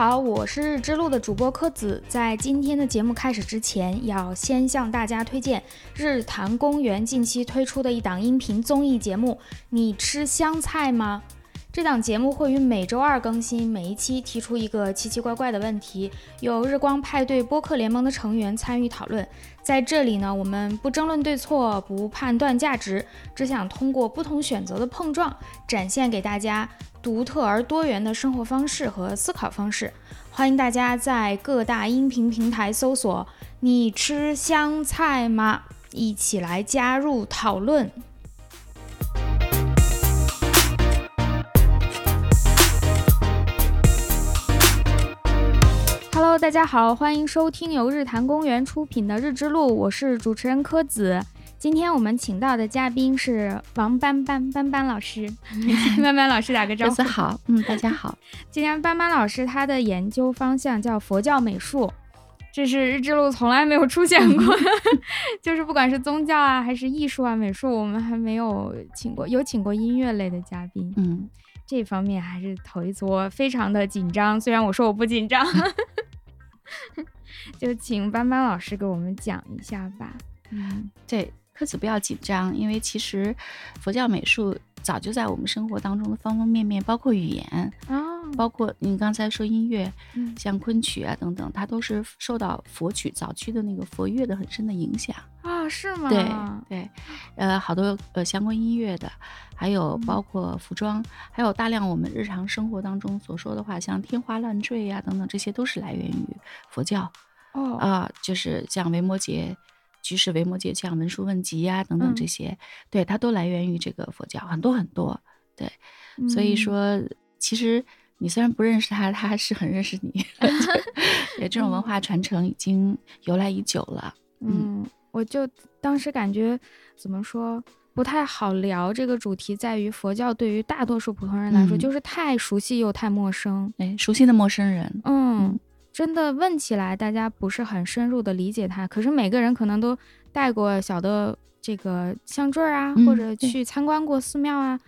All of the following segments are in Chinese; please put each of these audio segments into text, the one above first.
好，我是日之路的主播柯子。在今天的节目开始之前，要先向大家推荐日坛公园近期推出的一档音频综艺节目《你吃香菜吗》。这档节目会于每周二更新，每一期提出一个奇奇怪怪的问题，有日光派对播客联盟的成员参与讨论。在这里呢，我们不争论对错，不判断价值，只想通过不同选择的碰撞，展现给大家独特而多元的生活方式和思考方式。欢迎大家在各大音频平台搜索“你吃香菜吗”，一起来加入讨论。Hello，大家好，欢迎收听由日坛公园出品的《日之路》，我是主持人柯子。今天我们请到的嘉宾是王斑斑斑斑老师，斑斑老师打个招呼。好，嗯，大家好。今天班班老师他的研究方向叫佛教美术，这是日之路从来没有出现过，就是不管是宗教啊，还是艺术啊、美术，我们还没有请过，有请过音乐类的嘉宾。嗯，这方面还是头一次，我非常的紧张。虽然我说我不紧张，就请班班老师给我们讲一下吧。嗯，对。科子不要紧张，因为其实佛教美术早就在我们生活当中的方方面面，包括语言啊，包括你刚才说音乐，像昆曲啊等等，它都是受到佛曲早期的那个佛乐的很深的影响啊，是吗？对对，呃，好多呃相关音乐的，还有包括服装，还有大量我们日常生活当中所说的话，像天花乱坠呀等等，这些都是来源于佛教哦啊，就是像维摩诘。居士维摩诘像文殊问集呀等等这些，对它都来源于这个佛教，很多很多。对，所以说其实你虽然不认识他，他还是很认识你。对，这种文化传承已经由来已久了。嗯，我就当时感觉怎么说不太好聊这个主题，在于佛教对于大多数普通人来说就是太熟悉又太陌生。哎，熟悉的陌生人。嗯。真的问起来，大家不是很深入的理解它。可是每个人可能都带过小的这个项坠啊，或者去参观过寺庙啊，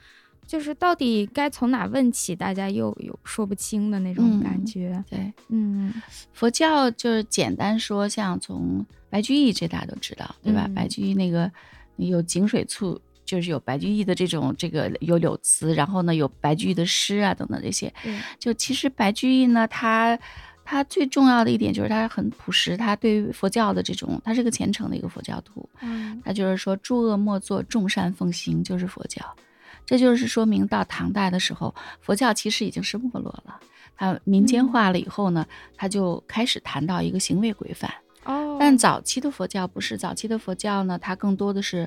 就是到底该从哪问起，大家又有说不清的那种感觉。对，嗯，佛教就是简单说，像从白居易这大家都知道，对吧？白居易那个有井水醋，就是有白居易的这种这个有柳词，然后呢有白居易的诗啊等等这些。就其实白居易呢，他。他最重要的一点就是他很朴实，他对于佛教的这种，他是个虔诚的一个佛教徒。嗯，他就是说诸恶莫作，众善奉行，就是佛教。这就是说明到唐代的时候，佛教其实已经是没落了。他民间化了以后呢，他就开始谈到一个行为规范。哦，但早期的佛教不是，早期的佛教呢，它更多的是。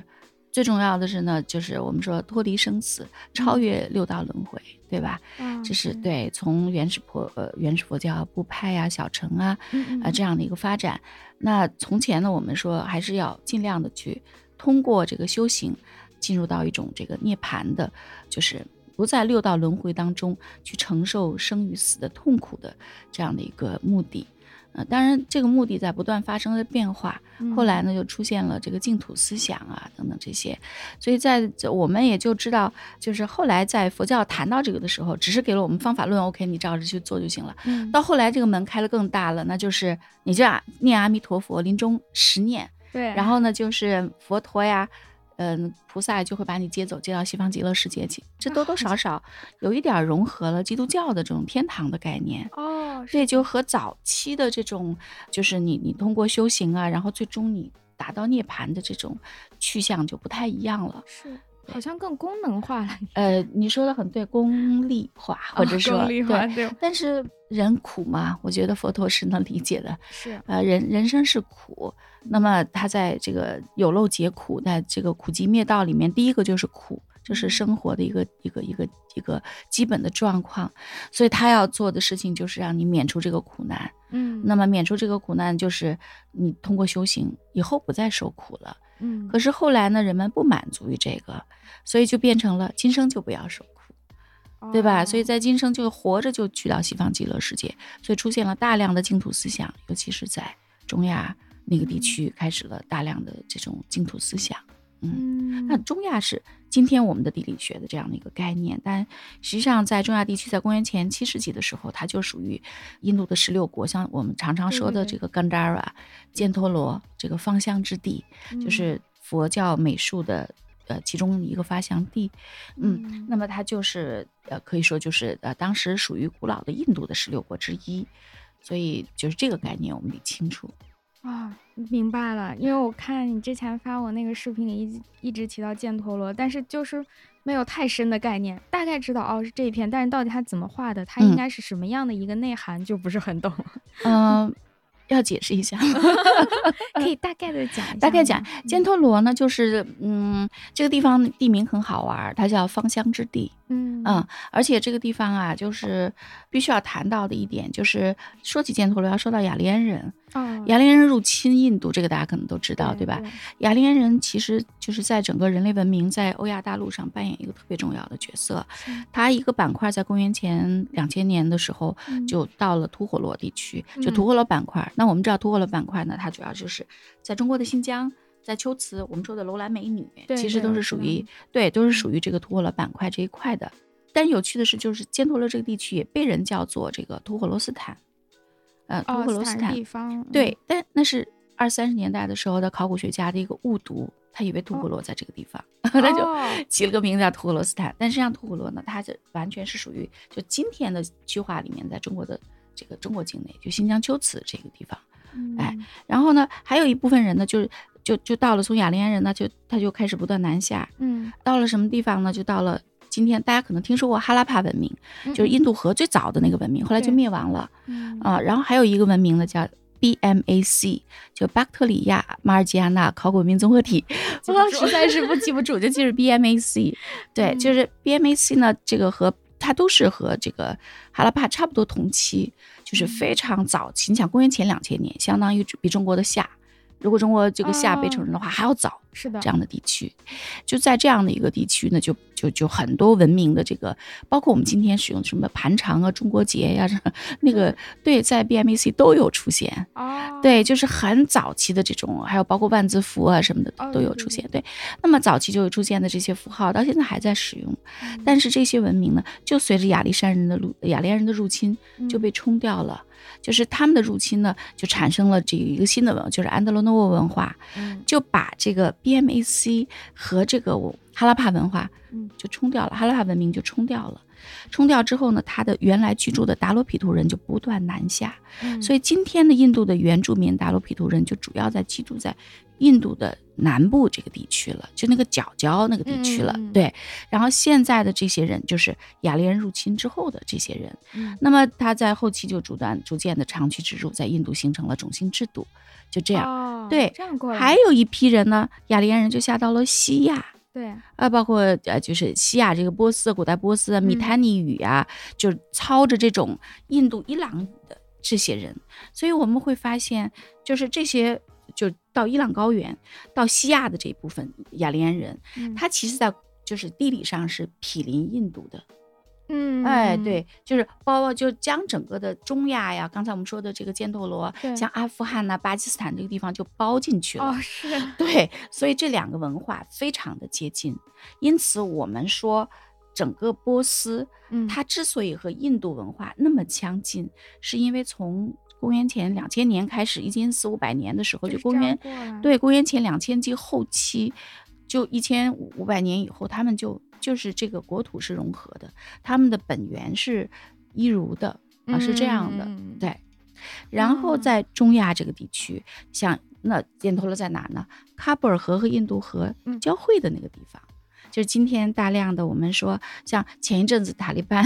最重要的是呢，就是我们说脱离生死，超越六道轮回，对吧？嗯，这是对从原始佛呃原始佛教部派呀、小乘啊啊这样的一个发展。那从前呢，我们说还是要尽量的去通过这个修行，进入到一种这个涅槃的，就是不在六道轮回当中去承受生与死的痛苦的这样的一个目的。呃，当然，这个目的在不断发生的变化。后来呢，就出现了这个净土思想啊，等等这些。所以在我们也就知道，就是后来在佛教谈到这个的时候，只是给了我们方法论，OK，你照着去做就行了。到后来这个门开的更大了，那就是你就念阿弥陀佛，临终十念。对。然后呢，就是佛陀呀。嗯，菩萨就会把你接走，接到西方极乐世界去。这多多少少有一点融合了基督教的这种天堂的概念哦。这就和早期的这种，就是你你通过修行啊，然后最终你达到涅槃的这种去向就不太一样了。是，好像更功能化了。呃，你说的很对，功利化或者说对，但是人苦嘛，我觉得佛陀是能理解的。是，呃，人人生是苦。那么他在这个有漏皆苦，在这个苦集灭道里面，第一个就是苦，就是生活的一个一个一个一个基本的状况。所以他要做的事情就是让你免除这个苦难。嗯，那么免除这个苦难，就是你通过修行以后不再受苦了。嗯，可是后来呢，人们不满足于这个，所以就变成了今生就不要受苦，对吧？所以在今生就活着就去到西方极乐世界，所以出现了大量的净土思想，尤其是在中亚。那个地区开始了大量的这种净土思想，嗯，那中亚是今天我们的地理学的这样的一个概念。但实际上，在中亚地区，在公元前七世纪的时候，它就属于印度的十六国，像我们常常说的这个 Gandhara、犍陀罗这个芳香之地，就是佛教美术的呃其中一个发祥地。嗯，那么它就是呃可以说就是呃当时属于古老的印度的十六国之一。所以就是这个概念，我们得清楚啊，明白了。因为我看你之前发我那个视频里一一直提到犍陀罗，但是就是没有太深的概念，大概知道哦是这一片，但是到底它怎么画的，它应该是什么样的一个内涵，就不是很懂。嗯。要解释一下，可以大概的讲一下。大概讲，犍陀罗呢，就是嗯，这个地方地名很好玩，它叫芳香之地。嗯嗯，而且这个地方啊，就是必须要谈到的一点，就是说起犍陀罗，要说到雅利安人。雅利安人入侵印度，这个大家可能都知道，对吧？雅利安人其实就是在整个人类文明在欧亚大陆上扮演一个特别重要的角色。它一个板块在公元前两千年的时候就到了吐火罗地区，就吐火罗板块。那我们知道吐火罗板块呢，它主要就是在中国的新疆，在秋瓷，我们说的楼兰美女，其实都是属于对，都是属于这个吐火罗板块这一块的。但有趣的是，就是犍陀罗这个地区也被人叫做这个吐火罗斯坦。呃，吐火罗斯坦地方，对，但那是二三十年代的时候的考古学家的一个误读，他以为吐火罗在这个地方，他就起了个名字叫吐火罗斯坦。但实际上，吐火罗呢，它这完全是属于就今天的区划里面，在中国的这个中国境内，就新疆秋瓷这个地方。哎，然后呢，还有一部分人呢，就是就就到了从雅利安人呢，就他就开始不断南下，嗯，到了什么地方呢？就到了。今天大家可能听说过哈拉帕文明，就是印度河最早的那个文明，后来就灭亡了。啊，然后还有一个文明呢，叫 BMAC，就巴克特里亚马尔吉亚纳考古文明综合体。我实在是不记不住，就记住 BMAC。对，就是 BMAC 呢，这个和它都是和这个哈拉帕差不多同期，就是非常早期。你想，公元前两千年，相当于比中国的夏。如果中国这个夏被承认的话，还要早，是的，这样的地区，就在这样的一个地区呢，就就就很多文明的这个，包括我们今天使用的什么盘肠啊、中国结呀，这 那个对，在 BMAC 都有出现，哦，对，就是很早期的这种，还有包括万字符啊什么的都有出现，对，那么早期就有出现的这些符号，到现在还在使用，但是这些文明呢，就随着亚历山人的入雅利安人的入侵就被冲掉了。就是他们的入侵呢，就产生了这一个新的文化，就是安德罗诺沃文化，就把这个 BMAC 和这个哈拉帕文化，就冲掉了，哈拉帕文明就冲掉了。冲掉之后呢，他的原来居住的达罗毗荼人就不断南下，所以今天的印度的原住民达罗毗荼人就主要在居住在。印度的南部这个地区了，就那个角角那个地区了，对。然后现在的这些人就是雅利安入侵之后的这些人，那么他在后期就逐段逐渐的长驱直入，在印度形成了种姓制度，就这样。对，这样过来。还有一批人呢，雅利安人就下到了西亚，对，啊，包括呃，就是西亚这个波斯，古代波斯米坦尼语啊，就操着这种印度伊朗语的这些人，所以我们会发现，就是这些。就到伊朗高原，到西亚的这一部分雅利安人，他其实在就是地理上是毗邻印度的，嗯，哎，对，就是包括就将整个的中亚呀，刚才我们说的这个犍陀罗，像阿富汗呐、巴基斯坦这个地方就包进去了，哦，是，对，所以这两个文化非常的接近，因此我们说整个波斯，它之所以和印度文化那么相近，是因为从公元前两千年开始，一千四五百年的时候，就公元对公元前两千纪后期，就一千五百年以后，他们就就是这个国土是融合的，他们的本源是一如的啊，是这样的。对，然后在中亚这个地区，像那犍陀罗在哪呢？喀布尔河和印度河交汇的那个地方。就是今天大量的我们说，像前一阵子塔利班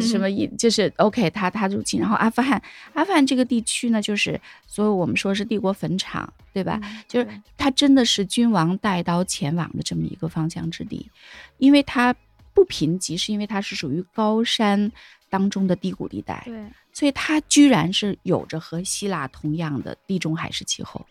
什么一，就是 OK，他他入侵，然后阿富汗，阿富汗这个地区呢，就是所以我们说是帝国坟场，对吧？就是它真的是君王带刀前往的这么一个方向之地，因为它不贫瘠，是因为它是属于高山当中的低谷地带，对，所以它居然是有着和希腊同样的地中海式气候。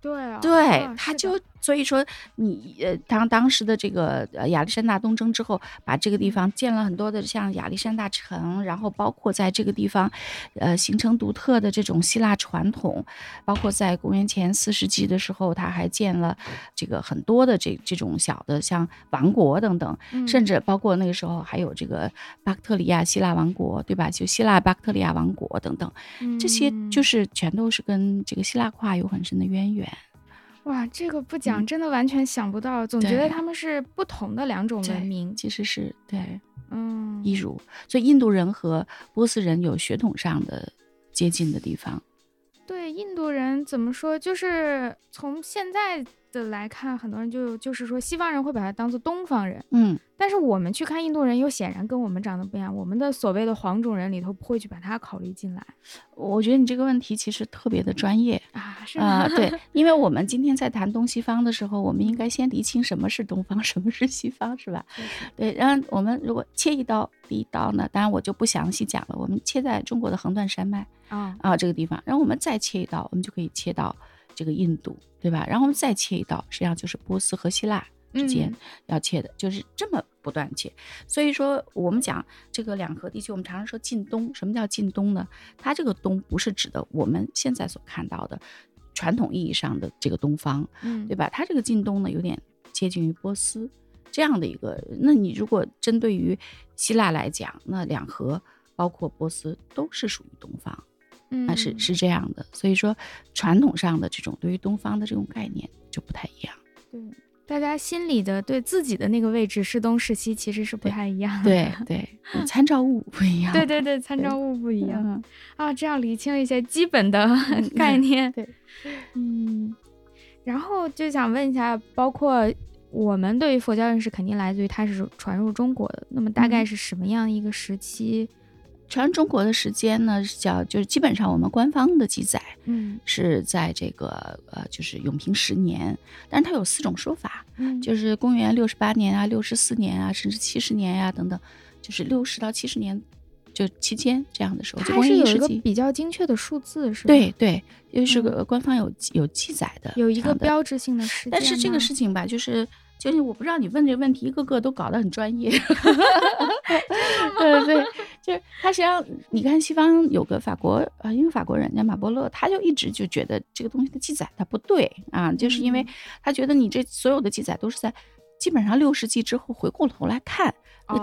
对啊，对，它就所以说你呃，当当时的这个呃亚历山大东征之后，把这个地方建了很多的像亚历山大城，然后包括在这个地方，呃，形成独特的这种希腊传统，包括在公元前四世纪的时候，他还建了这个很多的这这种小的像王国等等，甚至包括那个时候还有这个巴克特里亚希腊王国，对吧？就希腊巴克特里亚王国等等，这些就是全都是跟这个希腊化有很深的渊源。哇，这个不讲真的完全想不到，总觉得他们是不同的两种文明，其实是对，嗯，一如，所以印度人和波斯人有血统上的接近的地方。对，印度人怎么说？就是从现在。的来看，很多人就就是说，西方人会把它当做东方人，嗯，但是我们去看印度人，又显然跟我们长得不一样。我们的所谓的黄种人里头，不会去把它考虑进来。我觉得你这个问题其实特别的专业啊，是啊，对，因为我们今天在谈东西方的时候，我们应该先厘清什么是东方，什么是西方，是吧？对，然后我们如果切一刀，第一刀呢，当然我就不详细讲了，我们切在中国的横断山脉啊啊这个地方，然后我们再切一刀，我们就可以切到。这个印度，对吧？然后我们再切一刀，实际上就是波斯和希腊之间要切的，就是这么不断切。所以说，我们讲这个两河地区，我们常常说近东。什么叫近东呢？它这个东不是指的我们现在所看到的传统意义上的这个东方，嗯，对吧？它这个近东呢，有点接近于波斯这样的一个。那你如果针对于希腊来讲，那两河包括波斯都是属于东方。那是是这样的，所以说传统上的这种对于东方的这种概念就不太一样。对，大家心里的对自己的那个位置是东是西，其实是不太一样的。对对，参照物不一样。对对对，参照物不一样啊，这样理清了一些基本的 概念。对，嗯，然后就想问一下，包括我们对于佛教认识，肯定来自于它是传入中国的，那么大概是什么样一个时期？传中国的时间呢，叫就是基本上我们官方的记载，嗯，是在这个呃，就是永平十年，但是它有四种说法，嗯，就是公元六十八年啊、六十四年啊，甚至七十年呀等等，就是六十到七十年就期间这样的时候，它是有一个比较精确的数字，是吧？对对，因为是个官方有有记载的，有一个标志性的事件。但是这个事情吧，就是。就是我不知道你问这个问题，一个个都搞得很专业。对 对，就是他实际上，你看西方有个法国啊，因为法国人家马伯乐，他就一直就觉得这个东西的记载它不对啊，就是因为他觉得你这所有的记载都是在基本上六世纪之后回过头来看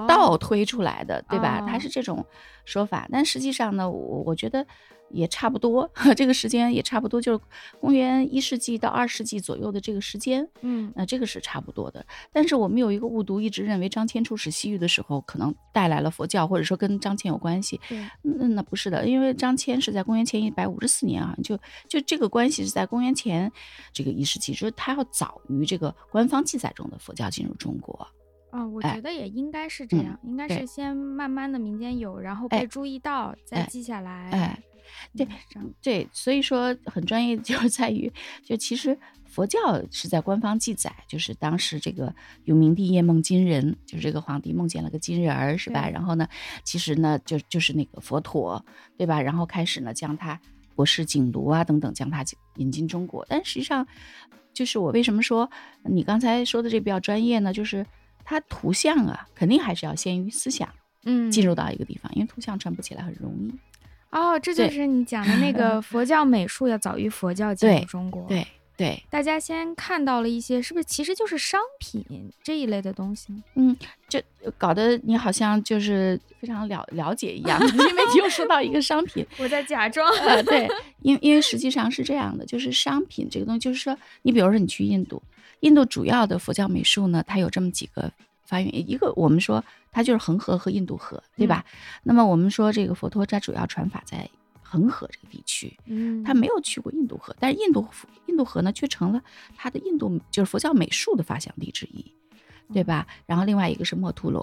倒推出来的，对吧？他是这种说法，但实际上呢，我我觉得。也差不多，这个时间也差不多，就是公元一世纪到二世纪左右的这个时间，嗯，那这个是差不多的。但是我们有一个误读，一直认为张骞出使西域的时候，可能带来了佛教，或者说跟张骞有关系。对，那那不是的，因为张骞是在公元前一百五十四年啊，就就这个关系是在公元前这个一世纪，就是他要早于这个官方记载中的佛教进入中国。啊，我觉得也应该是这样，应该是先慢慢的民间有，然后被注意到，再记下来。哎。对，对，所以说很专业，就 在于，就其实佛教是在官方记载，就是当时这个永明帝夜梦金人，就是这个皇帝梦见了个金人儿，是吧？然后呢，其实呢，就就是那个佛陀，对吧？然后开始呢，将他博士景庐啊等等，将他引进中国。但实际上，就是我为什么说你刚才说的这比较专业呢？就是它图像啊，肯定还是要先于思想，嗯，进入到一个地方，因为图像传播起来很容易。哦，这就是你讲的那个 佛教美术要早于佛教进入中国。对对，大家先看到了一些，是不是其实就是商品这一类的东西？嗯，这搞得你好像就是非常了了解一样，因为你又说到一个商品，我在假装。呃，对，因因为实际上是这样的，就是商品这个东西，就是说，你比如说你去印度，印度主要的佛教美术呢，它有这么几个。发源一个，我们说它就是恒河和印度河，对吧？那么我们说这个佛陀他主要传法在恒河这个地区，嗯，他没有去过印度河，但是印度印度河呢却成了他的印度就是佛教美术的发祥地之一，对吧？然后另外一个是墨图罗，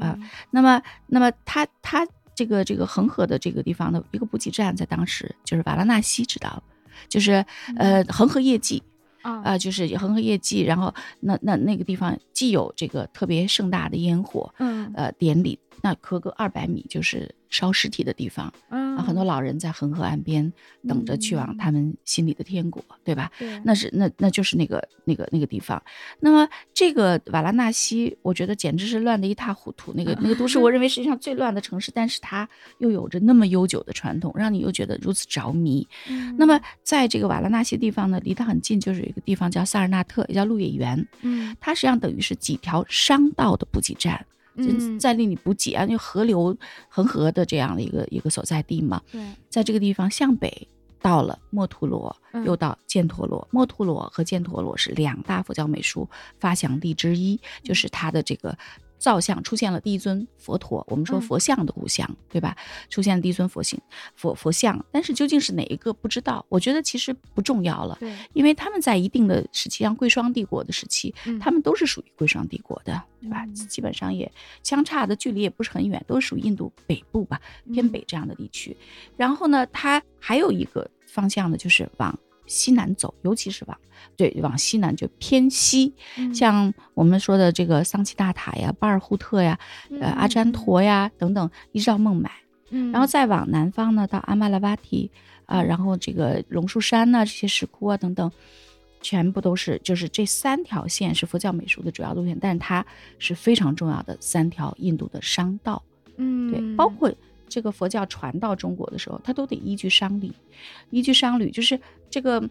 啊，那么那么他他这个这个恒河的这个地方的一个补给站在当时就是瓦拉纳西，知道，就是呃恒河夜祭。啊，就是恒河夜祭，然后那那那个地方既有这个特别盛大的烟火，嗯，呃，典礼那隔个二百米就是烧尸体的地方，嗯，啊，很多老人在恒河岸边等着去往他们心里的天国，对吧？对，那是那那就是那个那个那个地方。那么这个瓦拉纳西，我觉得简直是乱得一塌糊涂。那个那个都市，我认为世界上最乱的城市，但是它又有着那么悠久的传统，让你又觉得如此着迷。那么在这个瓦拉纳西地方呢，离它很近，就是有一个地方叫萨尔纳特，也叫鹿野园。嗯，它实际上等于是几条商道的补给站。在令你补给啊，就河流恒河的这样的一个一个所在地嘛。对，在这个地方向北到了墨图罗，又到犍陀罗。墨图罗和犍陀罗是两大佛教美术发祥地之一，就是它的这个。造像出现了第一尊佛陀，我们说佛像的故乡，对吧？出现了第一尊佛形佛佛像，但是究竟是哪一个不知道？我觉得其实不重要了，对，因为他们在一定的时期，像贵霜帝国的时期，他们都是属于贵霜帝国的，对吧？基本上也相差的距离也不是很远，都是属于印度北部吧，偏北这样的地区。然后呢，它还有一个方向呢，就是往。西南走，尤其是往对往西南就偏西，像我们说的这个桑奇大塔呀、巴尔扈特呀、呃阿占陀呀等等，一直到孟买，嗯，然后再往南方呢，到阿玛拉巴提啊，然后这个龙树山呐，这些石窟啊等等，全部都是就是这三条线是佛教美术的主要路线，但是它是非常重要的三条印度的商道，嗯，对，包括。这个佛教传到中国的时候，他都得依据商旅，依据商旅，就是这个，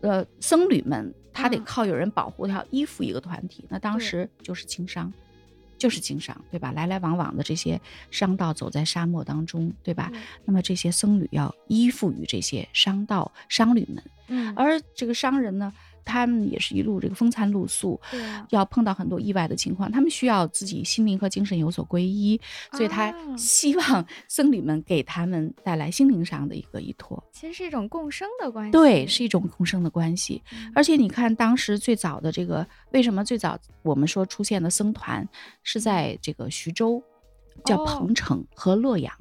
呃，僧侣们他得靠有人保护，他要依附一个团体。那当时就是经商，就是经商，对吧？来来往往的这些商道走在沙漠当中，对吧？那么这些僧侣要依附于这些商道商旅们，嗯，而这个商人呢？他们也是一路这个风餐露宿，对，要碰到很多意外的情况。他们需要自己心灵和精神有所皈依，所以他希望僧侣们给他们带来心灵上的一个依托。其实是一种共生的关系，对，是一种共生的关系。而且你看，当时最早的这个，为什么最早我们说出现的僧团是在这个徐州，叫彭城和洛阳。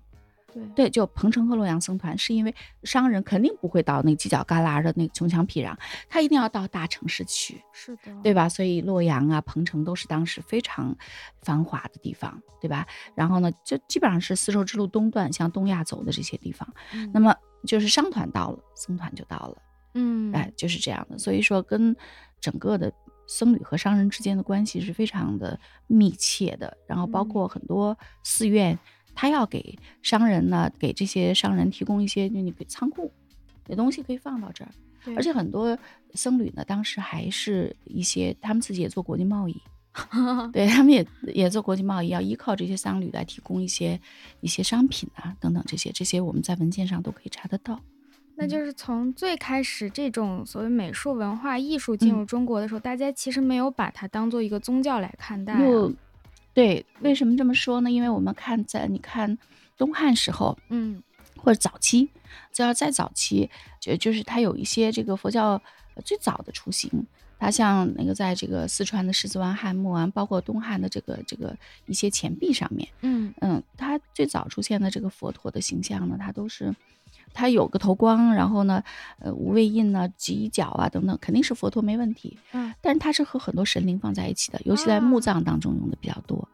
对，就彭城和洛阳僧团，是因为商人肯定不会到那犄角旮旯的那个穷乡僻壤，他一定要到大城市去，是的，对吧？所以洛阳啊、彭城都是当时非常繁华的地方，对吧？然后呢，就基本上是丝绸之路东段向东亚走的这些地方，那么就是商团到了，僧团就到了，嗯，哎，就是这样的。所以说，跟整个的僧侣和商人之间的关系是非常的密切的，然后包括很多寺院。他要给商人呢，给这些商人提供一些，就你给仓库，有东西可以放到这儿。而且很多僧侣呢，当时还是一些他们自己也做国际贸易，对他们也也做国际贸易，要依靠这些僧侣来提供一些一些商品啊等等这些，这些我们在文件上都可以查得到。那就是从最开始这种所谓美术文化艺术进入中国的时候，大家其实没有把它当做一个宗教来看待。对，为什么这么说呢？因为我们看在你看东汉时候，嗯，或者早期，就要再早期，就就是它有一些这个佛教最早的雏形，它像那个在这个四川的狮子湾汉墓啊，包括东汉的这个这个一些钱币上面，嗯嗯，它最早出现的这个佛陀的形象呢，它都是。它有个头光，然后呢，呃，无畏印呢，犄角啊等等，肯定是佛陀没问题。嗯，但是它是和很多神灵放在一起的，尤其在墓葬当中用的比较多，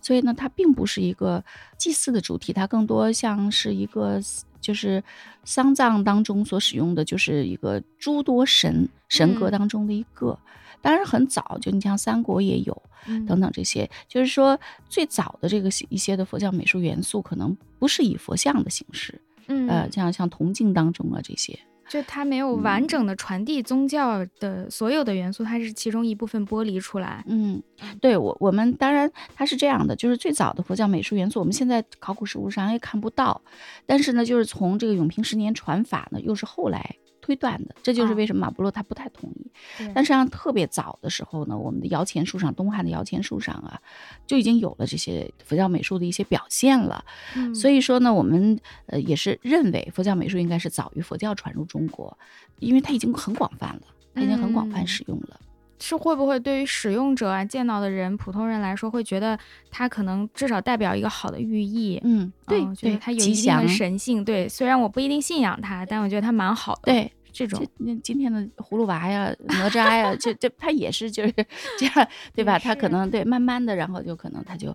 所以呢，它并不是一个祭祀的主题，它更多像是一个就是丧葬当中所使用的，就是一个诸多神神格当中的一个。当然很早，就你像三国也有等等这些，就是说最早的这个一些的佛教美术元素，可能不是以佛像的形式。嗯，呃，像像铜镜当中啊这些，就它没有完整的传递宗教的所有的元素，它是其中一部分剥离出来。嗯，对我我们当然它是这样的，就是最早的佛教美术元素，我们现在考古实物上也看不到，但是呢，就是从这个永平十年传法呢，又是后来。推断的，这就是为什么马伯洛他不太同意。但实际上特别早的时候呢，我们的摇钱树上，东汉的摇钱树上啊，就已经有了这些佛教美术的一些表现了。所以说呢，我们呃也是认为佛教美术应该是早于佛教传入中国，因为它已经很广泛了，它已经很广泛使用了。是会不会对于使用者啊、见到的人、普通人来说，会觉得它可能至少代表一个好的寓意？嗯，对，觉得它有一定的神性。对，虽然我不一定信仰它，但我觉得它蛮好的。对，这种那今天的葫芦娃呀、哪吒呀，就就他也是就是这样，对吧？他可能对慢慢的，然后就可能他就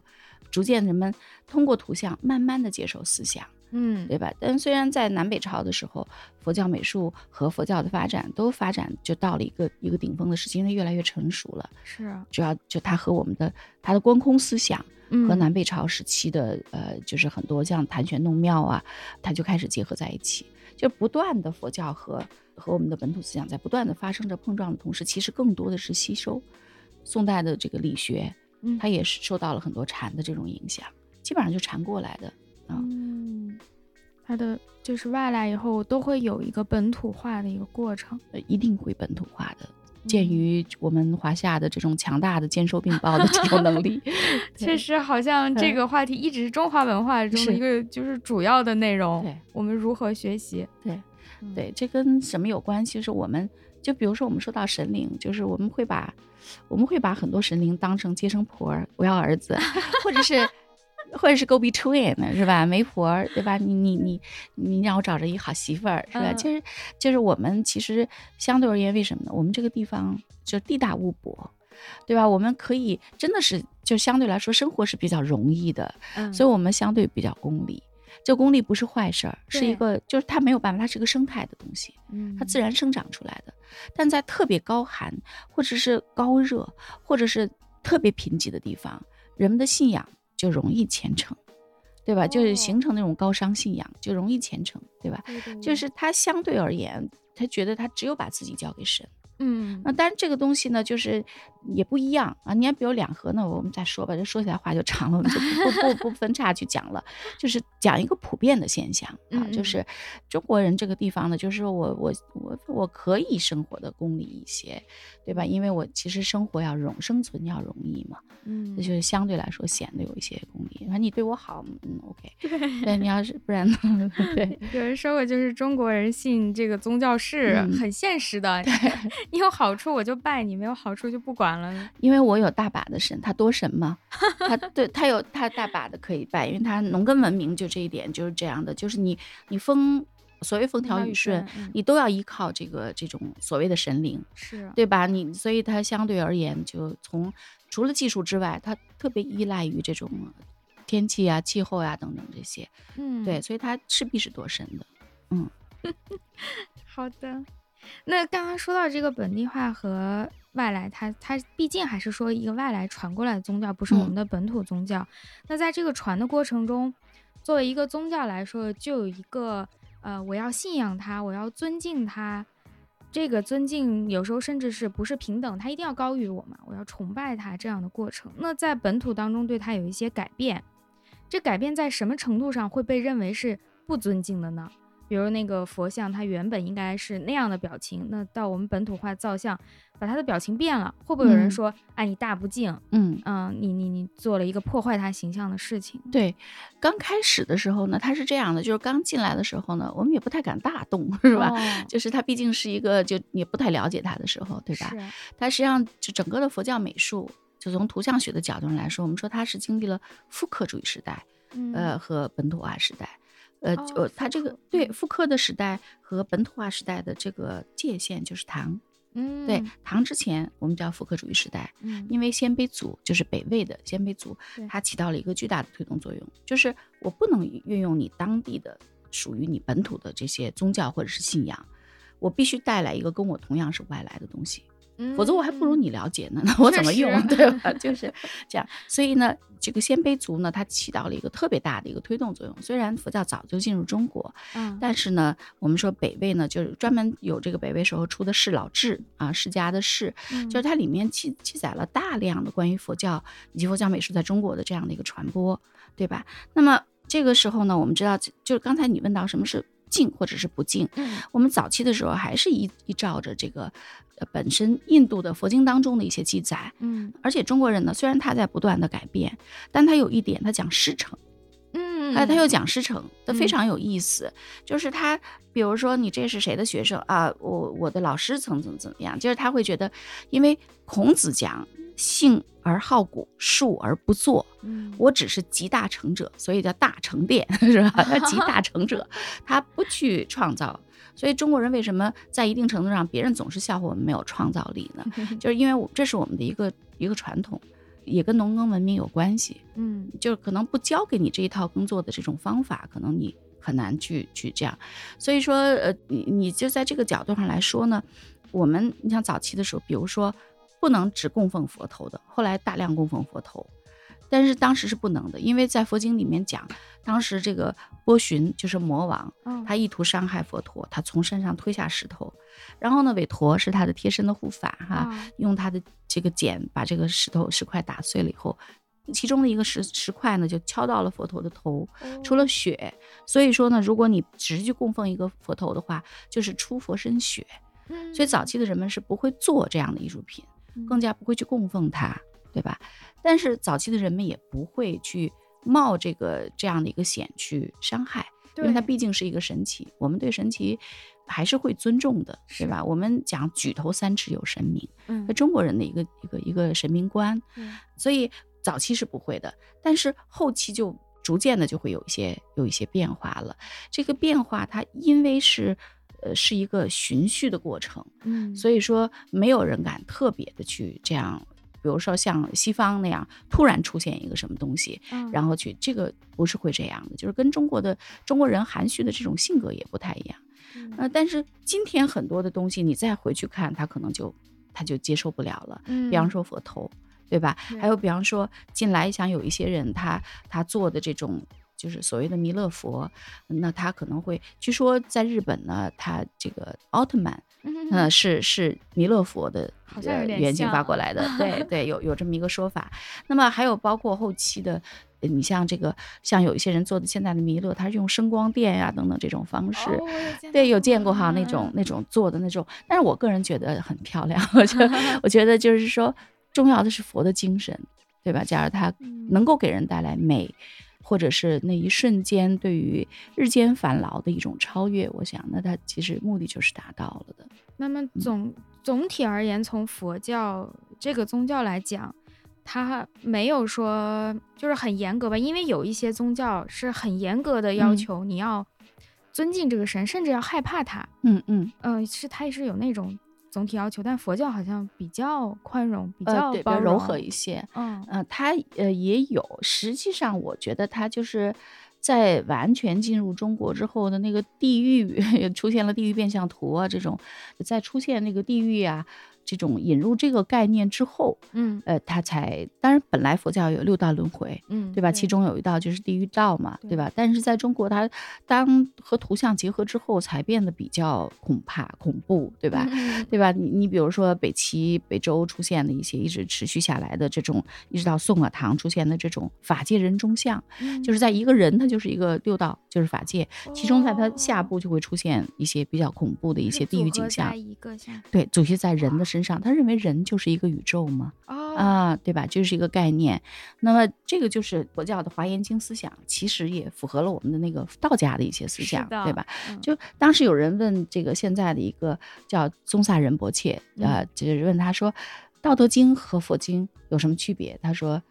逐渐人们通过图像慢慢的接受思想，嗯，对吧？但虽然在南北朝的时候，佛教美术和佛教的发展都发展就到了一个一个顶峰的时期，因为越来越成熟了。是，啊主要就它和我们的它的观空思想嗯和南北朝时期的呃，就是很多像谈玄弄妙啊，它就开始结合在一起，就不断的佛教和和我们的本土思想在不断的发生着碰撞的同时，其实更多的是吸收宋代的这个理学，嗯它也是受到了很多禅的这种影响，基本上就禅过来的。啊嗯，它的就是外来以后都会有一个本土化的一个过程。呃，一定会本土化的。嗯鉴于我们华夏的这种强大的兼收并包的这种能力，确实，好像这嗯个话题一直是中华文化中的一个就是主要的内容。对我们如何学习？对嗯，对，这跟什么有关系？是我们就比如说我们说到神灵，就是我们会把我们会把很多神灵当成接生婆儿，我要儿子，或者是或者是 go between 是吧？媒婆对吧？你你你你让我找着一好媳妇儿是吧？嗯其实就是我们其实相对而言，为什么呢？我们这个地方就地大物博。对吧？我们可以真的是就相对来说生活是比较容易的，嗯所以我们相对比较功利。这功利不是坏事儿，是一个就是它没有办法，它是个生态的东西，嗯它自然生长出来的。但在特别高寒，或者是高热，或者是特别贫瘠的地方，人们的信仰就容易虔诚，对吧？就是哦形成那种高尚信仰，就容易虔诚，对吧？对对对就是他相对而言，他觉得他只有把自己交给神。嗯那当然，这个东西呢，就是也不一样啊。你要，比如两盒呢，我们再说吧，这说起来话就长了，我们就不不不不分叉去讲了。就是讲一个普遍的现象啊，就是中国人这个地方呢，就是说我我我我可以生活的功利一些，对吧？因为我其实生活要容生存要容易嘛，嗯那就是相对来说显得有一些功利。反正你对我好，嗯，OK。对，你要是不然呢？对。有人说过，就是中国人信这个宗教是嗯很现实的，你有好处我就拜你，没有好处就不管了。因为我有大把的神，他多神嘛，他对他有他大把的可以拜，因为他农耕文明就这一点就是这样的，就是你你风所谓风调雨顺，嗯你都要依靠这个这种所谓的神灵，是对吧？你所以它相对而言，就从除了技术之外，它特别依赖于这种天气啊、气候啊、等等这些，嗯对，所以它势必是多神的。嗯 好的，那刚刚说到这个本地化和外来，它它毕竟还是说一个外来传过来的宗教，不是我们嗯的本土宗教。那在这个传的过程中，作为一个宗教来说，就有一个呃，我要信仰它，我要尊敬它。这个尊敬有时候甚至是不是平等，它一定要高于我嘛？我要崇拜它这样的过程。那在本土当中对它有一些改变，这改变在什么程度上会被认为是不尊敬的呢？比如那个佛像，它原本应该是那样的表情，那到我们本土化造像，把它的表情变了，会不会有人嗯说，哎，你大不敬，嗯，嗯，你你你做了一个破坏他形象的事情？对，刚开始的时候呢，它是这样的，就是刚进来的时候呢，我们也不太敢大动，是吧？哦就是它毕竟是一个就也不太了解它的时候，对吧？是它实际上就整个的佛教美术，就从图像学的角度上来说，我们说它是经历了复刻主义时代，嗯呃和本土化时代。呃，哦呃，它这个对复刻的时代和本土化时代的这个界限就是唐。嗯，对，唐之前我们叫复刻主义时代，嗯，因为鲜卑族就是北魏的鲜卑族对，它起到了一个巨大的推动作用，就是我不能运用你当地的属于你本土的这些宗教或者是信仰，我必须带来一个跟我同样是外来的东西，否则我还不如嗯你了解呢，那我怎么用，对吧？就是这样。所以呢，这个鲜卑族呢，它起到了一个特别大的一个推动作用。虽然佛教早就进入中国，嗯，但是呢，我们说北魏呢，就是专门有这个北魏时候出的《释老志》啊，世家的释，就是它里面记记载了大量的关于佛教以及佛教美术在中国的这样的一个传播，对吧？那么这个时候呢，我们知道，就是刚才你问到什么是敬或者是不敬，嗯我们早期的时候还是依依照着这个呃本身印度的佛经当中的一些记载，嗯而且中国人呢，虽然他在不断的改变，但他有一点，他讲师承。嗯，哎，他又讲师承，他非嗯常有意思。就是他，比如说你这是谁的学生啊？我我的老师曾怎么怎么样？就是他会觉得，因为孔子讲信而好古，述而不作。嗯我只是集大成者，所以叫大成殿，是吧？他集大成者，他不去创造。所以中国人为什么在一定程度上，别人总是笑话我们没有创造力呢？就是因为我这是我们的一个一个传统，也跟农耕文明有关系。嗯，就是可能不教给你这一套耕作的这种方法，可能你很难去去这样。所以说，呃，你你就在这个角度上来说呢，我们你像早期的时候，比如说不能只供奉佛头的，后来大量供奉佛头。但是当时是不能的，因为在佛经里面讲，当时这个波旬就是魔王，他意图伤害佛陀，他从山上推下石头，然后呢，韦陀是他的贴身的护法，哈，用他的这个剪把这个石头石块打碎了以后，其中的一个石石块呢就敲到了佛陀的头，出了血。所以说呢，如果你只是去供奉一个佛头的话，就是出佛身血。所以早期的人们是不会做这样的艺术品，更加不会去供奉它。对吧？但是早期的人们也不会去冒这个这样的一个险去伤害，因为它毕竟是一个神奇，我们对神奇还是会尊重的，对吧？我们讲举头三尺有神明，嗯，中国人的一个一个一个神明观，所以早期是不会的，但是后期就逐渐的就会有一些有一些变化了。这个变化它因为是呃是一个循序的过程，嗯，所以说没有人敢特别的去这样。比如说像西方那样突然出现一个什么东西，然后去这个不是会这样的，就是跟中国的中国人含蓄的这种性格也不太一样。呃，但是今天很多的东西你再回去看，他可能就他就接受不了了。比方说佛头，对吧？还有比方说近来想有一些人他他做的这种。就是所谓的弥勒佛，那他可能会，据说在日本呢，他这个奥特曼，呃，是是弥勒佛的原型发过来的，对对，有有这么一个说法。那么还有包括后期的，你像这个，像有一些人做的现在的弥勒，他是用声光电呀等等这种方式，对，有见过哈那种那种做的那种，但是我个人觉得很漂亮，我觉得我觉得就是说，重要的是佛的精神，对吧？假如他能够给人带来美。或者是那一瞬间对于日间烦劳的一种超越，我想，那它其实目的就是达到了的。那么总总体而言，从佛教这个宗教来讲，它没有说就是很严格吧？因为有一些宗教是很严格的要求你要尊敬这个神，甚至要害怕他。嗯嗯嗯，是它也是有那种。总体要求，但佛教好像比较宽容，比较比较柔和一些。嗯嗯，它呃也有。实际上，我觉得它就是在完全进入中国之后的那个地域 出现了地域变相图啊，这种在出现那个地域啊。这种引入这个概念之后，嗯，呃，他才当然本来佛教有六道轮回，嗯，对吧？其中有一道就是地狱道嘛，对吧？但是在中国，它当和图像结合之后，才变得比较恐怕恐怖，对吧？对吧？你你比如说北齐、北周出现的一些一直持续下来的这种，一直到宋啊唐出现的这种法界人中像，就是在一个人他就是一个六道，就是法界，其中在他下部就会出现一些比较恐怖的一些地狱景象，一个像对，主席在人的。身上，他认为人就是一个宇宙吗？啊，对吧？就是一个概念。那么这个就是佛教的华严经思想，其实也符合了我们的那个道家的一些思想，对吧？就当时有人问这个现在的一个叫宗萨仁波切，呃，就是问他说，《道德经》和佛经有什么区别？他说，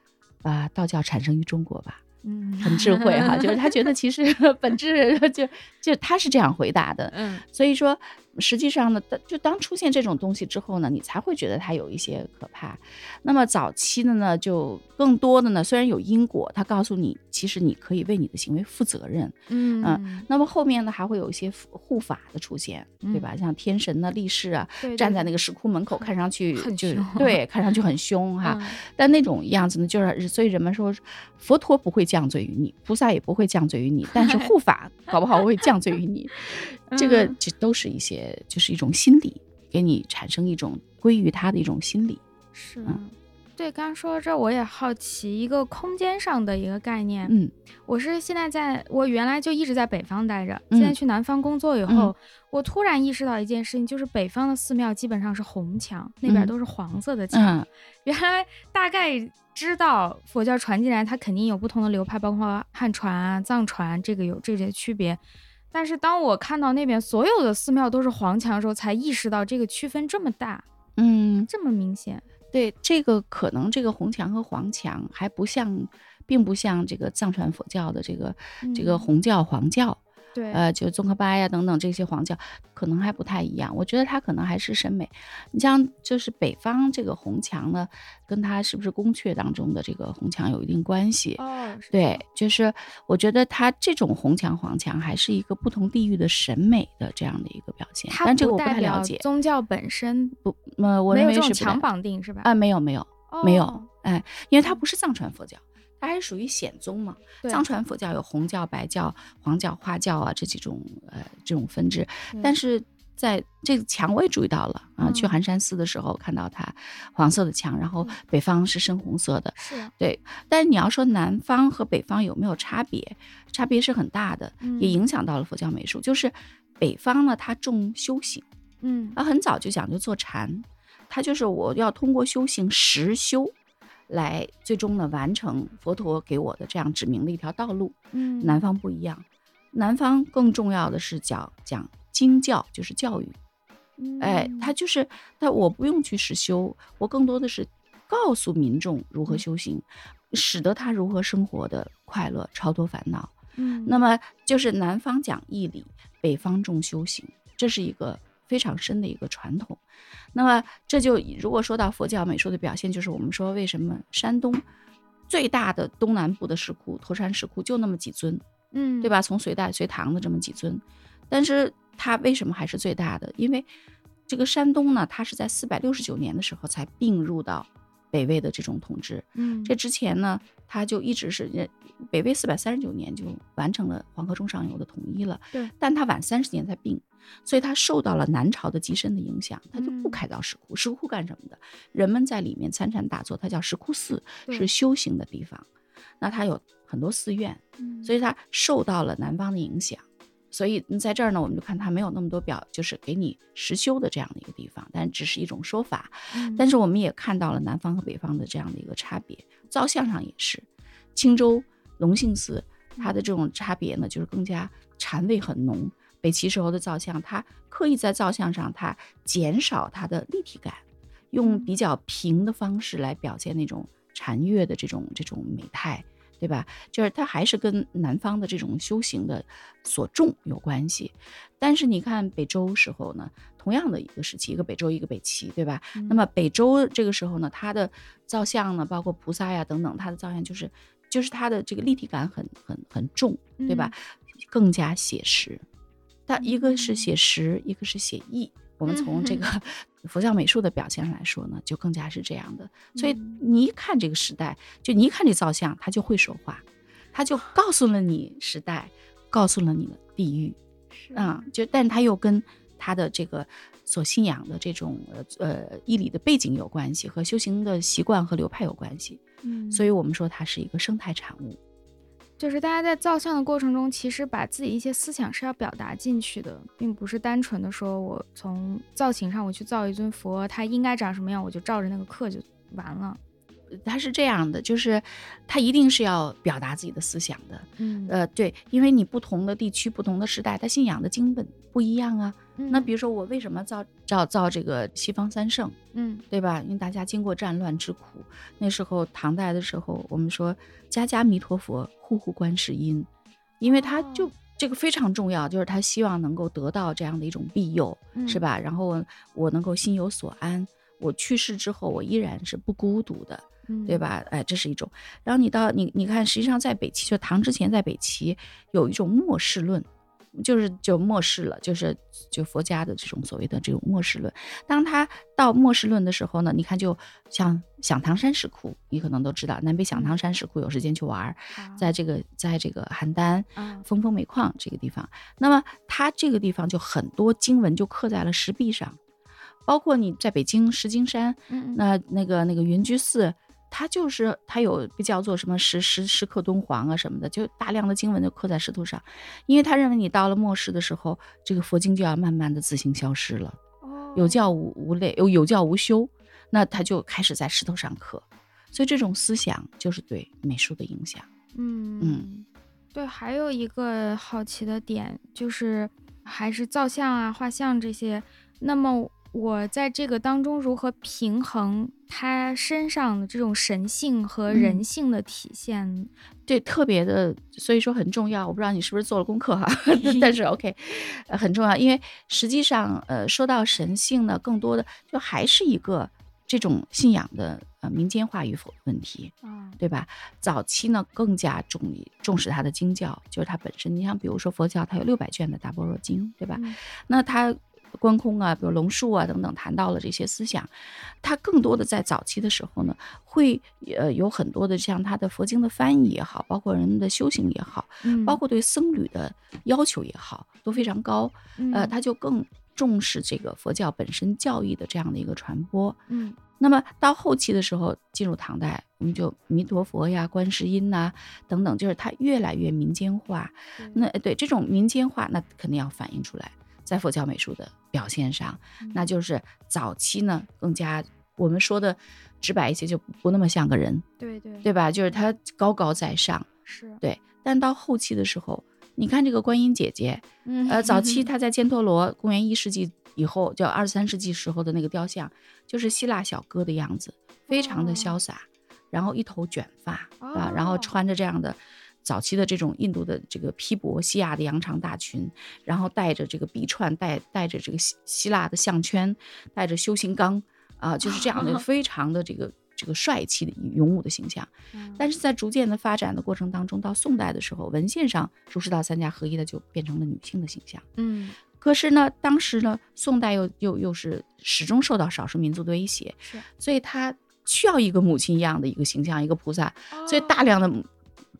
啊，道教产生于中国吧。嗯，很智慧哈，就是他觉得其实 本质 就就他是这样回答的，嗯，所以说实际上呢，就当出现这种东西之后呢，你才会觉得它有一些可怕。那么早期的呢，就更多的呢，虽然有因果，他告诉你其实你可以为你的行为负责任，嗯嗯，那么后面呢还会有一些护法的出现，对吧？像天神呢、力士啊，站在那个石窟门口，看上去就对，看上去很凶哈，但那种样子呢，就是所以人们说佛陀不会。降罪于你，菩萨也不会降罪于你，但是护法搞不好会降罪于你。这个这都是一些，就是一种心理，给你产生一种归于他的一种心理。是，对，刚刚说到这，我也好奇一个空间上的一个概念。嗯，我是现在在我原来就一直在北方待着，现在去南方工作以后，我突然意识到一件事情，就是北方的寺庙基本上是红墙，那边都是黄色的墙。原来大概。知道佛教传进来，它肯定有不同的流派，包括汉传啊、藏传，这个有这些区别。但是当我看到那边所有的寺庙都是黄墙的时候，才意识到这个区分这么大，嗯，这么明显。对，这个可能这个红墙和黄墙还不像，并不像这个藏传佛教的这个这个红教黄教。对，呃，就宗喀巴呀等等这些黄教，可能还不太一样。我觉得它可能还是审美。你像就是北方这个红墙呢，跟它是不是宫阙当中的这个红墙有一定关系。哦，对，就是我觉得它这种红墙黄墙还是一个不同地域的审美的这样的一个表现。但这个我不太了解。宗教本身不，呃，我认为是强绑定是吧？啊，没有没有没有，哎，因为它不是藏传佛教。它还是属于显宗嘛？藏传佛教有红教、白教、黄教、花教啊这几种呃这种分支，但是在这个墙我也注意到了啊，去寒山寺的时候看到它黄色的墙，然后北方是深红色的，是对。但是你要说南方和北方有没有差别？差别是很大的，也影响到了佛教美术。就是北方呢，它重修行，嗯，它很早就讲究坐禅，它就是我要通过修行实修。来，最终呢完成佛陀给我的这样指明的一条道路。嗯，南方不一样，南方更重要的是讲讲经教，就是教育。哎，他就是他，我不用去实修，我更多的是告诉民众如何修行，使得他如何生活的快乐，超脱烦恼。嗯，那么就是南方讲义理，北方重修行，这是一个。非常深的一个传统，那么这就如果说到佛教美术的表现，就是我们说为什么山东最大的东南部的石窟驼山石窟就那么几尊，嗯，对吧？从隋代隋唐的这么几尊，但是它为什么还是最大的？因为这个山东呢，它是在四百六十九年的时候才并入到北魏的这种统治，嗯，这之前呢，它就一直是北魏四百三十九年就完成了黄河中上游的统一了，对，但它晚三十年才并。所以它受到了南朝的极深的影响，它就不开凿石窟。石窟干什么的？人们在里面参禅打坐，它叫石窟寺，是修行的地方。那它有很多寺院，所以它受到了南方的影响。所以在这儿呢，我们就看它没有那么多表，就是给你实修的这样的一个地方，但只是一种说法。但是我们也看到了南方和北方的这样的一个差别，造像上也是。青州隆兴寺它的这种差别呢，就是更加禅味很浓。北齐时候的造像，它刻意在造像上，它减少它的立体感，用比较平的方式来表现那种禅悦的这种这种美态，对吧？就是它还是跟南方的这种修行的所重有关系。但是你看北周时候呢，同样的一个时期，一个北周，一个北齐，对吧？那么北周这个时候呢，它的造像呢，包括菩萨呀等等，它的造像就是就是它的这个立体感很很很重，对吧？更加写实。它一个是写实，一个是写意。我们从这个佛教 美术的表现上来说呢，就更加是这样的。所以你一看这个时代，就你一看这造像，他就会说话，他就告诉了你时代，告诉了你的地域，啊，就但他又跟他的这个所信仰的这种呃呃义理的背景有关系，和修行的习惯和流派有关系。嗯，所以我们说它是一个生态产物。就是大家在造像的过程中，其实把自己一些思想是要表达进去的，并不是单纯的说我从造型上我去造一尊佛，它应该长什么样，我就照着那个刻就完了。它是这样的，就是它一定是要表达自己的思想的。嗯，呃，对，因为你不同的地区、不同的时代，它信仰的经本不一样啊。那比如说我为什么造造造这个西方三圣？嗯，对吧？因为大家经过战乱之苦，那时候唐代的时候，我们说家家弥陀佛，户户观世音，因为他就这个非常重要，就是他希望能够得到这样的一种庇佑，是吧？然后我能够心有所安，我去世之后我依然是不孤独的。对吧？哎，这是一种。然后你到你你看，实际上在北齐，就唐之前，在北齐有一种末世论，就是就末世了，就是就佛家的这种所谓的这种末世论。当他到末世论的时候呢，你看，就像响堂山石窟，你可能都知道，南北响堂山石窟有时间去玩，在这个在这个邯郸峰峰煤矿这个地方，那么它这个地方就很多经文就刻在了石壁上，包括你在北京石景山，那那个那个云居寺。它就是它有被叫做什么石石石刻敦煌啊什么的，就大量的经文就刻在石头上，因为他认为你到了末世的时候，这个佛经就要慢慢的自行消失了，有教无无类，有有教无修，那他就开始在石头上刻，所以这种思想就是对美术的影响。嗯嗯，对，还有一个好奇的点就是，还是造像啊、画像这些，那么我在这个当中如何平衡他身上的这种神性和人性的体现？对，特别的，所以说很重要。我不知道你是不是做了功课哈，但是 OK，呃，很重要，因为实际上，呃，说到神性呢，更多的就还是一个这种信仰的呃民间化与否的问题，嗯，对吧？早期呢更加重重视他的经教，就是它本身。你像比如说佛教，它有六百卷的大般若经，对吧？那它。观空啊，比如龙树啊等等，谈到了这些思想，他更多的在早期的时候呢，会呃有很多的像他的佛经的翻译也好，包括人的修行也好，包括对僧侣的要求也好，都非常高。呃，他就更重视这个佛教本身教义的这样的一个传播。嗯，那么到后期的时候，进入唐代，我们就弥陀佛呀、观世音呐等等，就是它越来越民间化。那对这种民间化，那肯定要反映出来。在佛教美术的表现上，那就是早期呢更加我们说的直白一些，就不那么像个人，对对对吧？就是他高高在上，是对。但到后期的时候，你看这个观音姐姐，呃，早期 她在犍陀罗，公元一世纪以后，就二三世纪时候的那个雕像，就是希腊小哥的样子，非常的潇洒，然后一头卷发啊，然后穿着这样的。早期的这种印度的这个披帛，西亚的羊肠大裙，然后带着这个鼻串，带带着这个希希腊的项圈，带着修行纲啊，就是这样的 非常的这个这个帅气的勇武的形象。但是在逐渐的发展的过程当中，到宋代的时候，文献上儒释道三家合一的就变成了女性的形象。嗯，可是呢，当时呢，宋代又又又是始终受到少数民族的威胁，是，所以他需要一个母亲一样的一个形象，一个菩萨，所以大量的。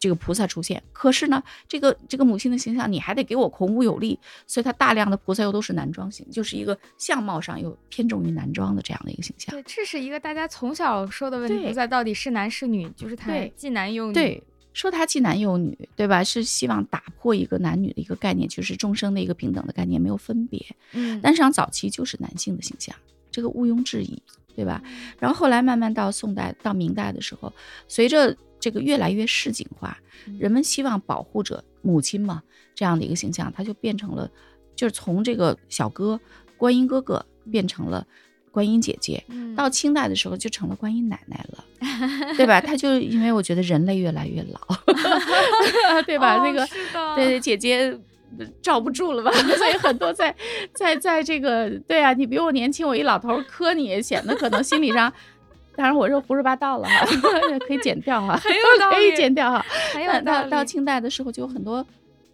这个菩萨出现，可是呢，这个这个母亲的形象你还得给我孔武有力，所以他大量的菩萨又都是男装型，就是一个相貌上又偏重于男装的这样的一个形象。对，这是一个大家从小说的问题，菩萨到底是男是女，就是他既男又女。对，说他既男又女，对吧？是希望打破一个男女的一个概念，就是众生的一个平等的概念，没有分别。嗯，但实际上早期就是男性的形象，这个毋庸置疑，对吧？然后后来慢慢到宋代到明代的时候，随着这个越来越市井化，人们希望保护者母亲嘛，这样的一个形象，它就变成了，就是从这个小哥观音哥哥变成了观音姐姐，到清代的时候就成了观音奶奶了，对吧？他就因为我觉得人类越来越老，对吧？那个对姐姐罩不住了吧？所以很多在在在这个对啊，你比我年轻，我一老头磕你，显得可能心理上。当然我是胡说八道了哈，可以剪掉哈，可以剪掉哈。还有到到清代的时候，就有很多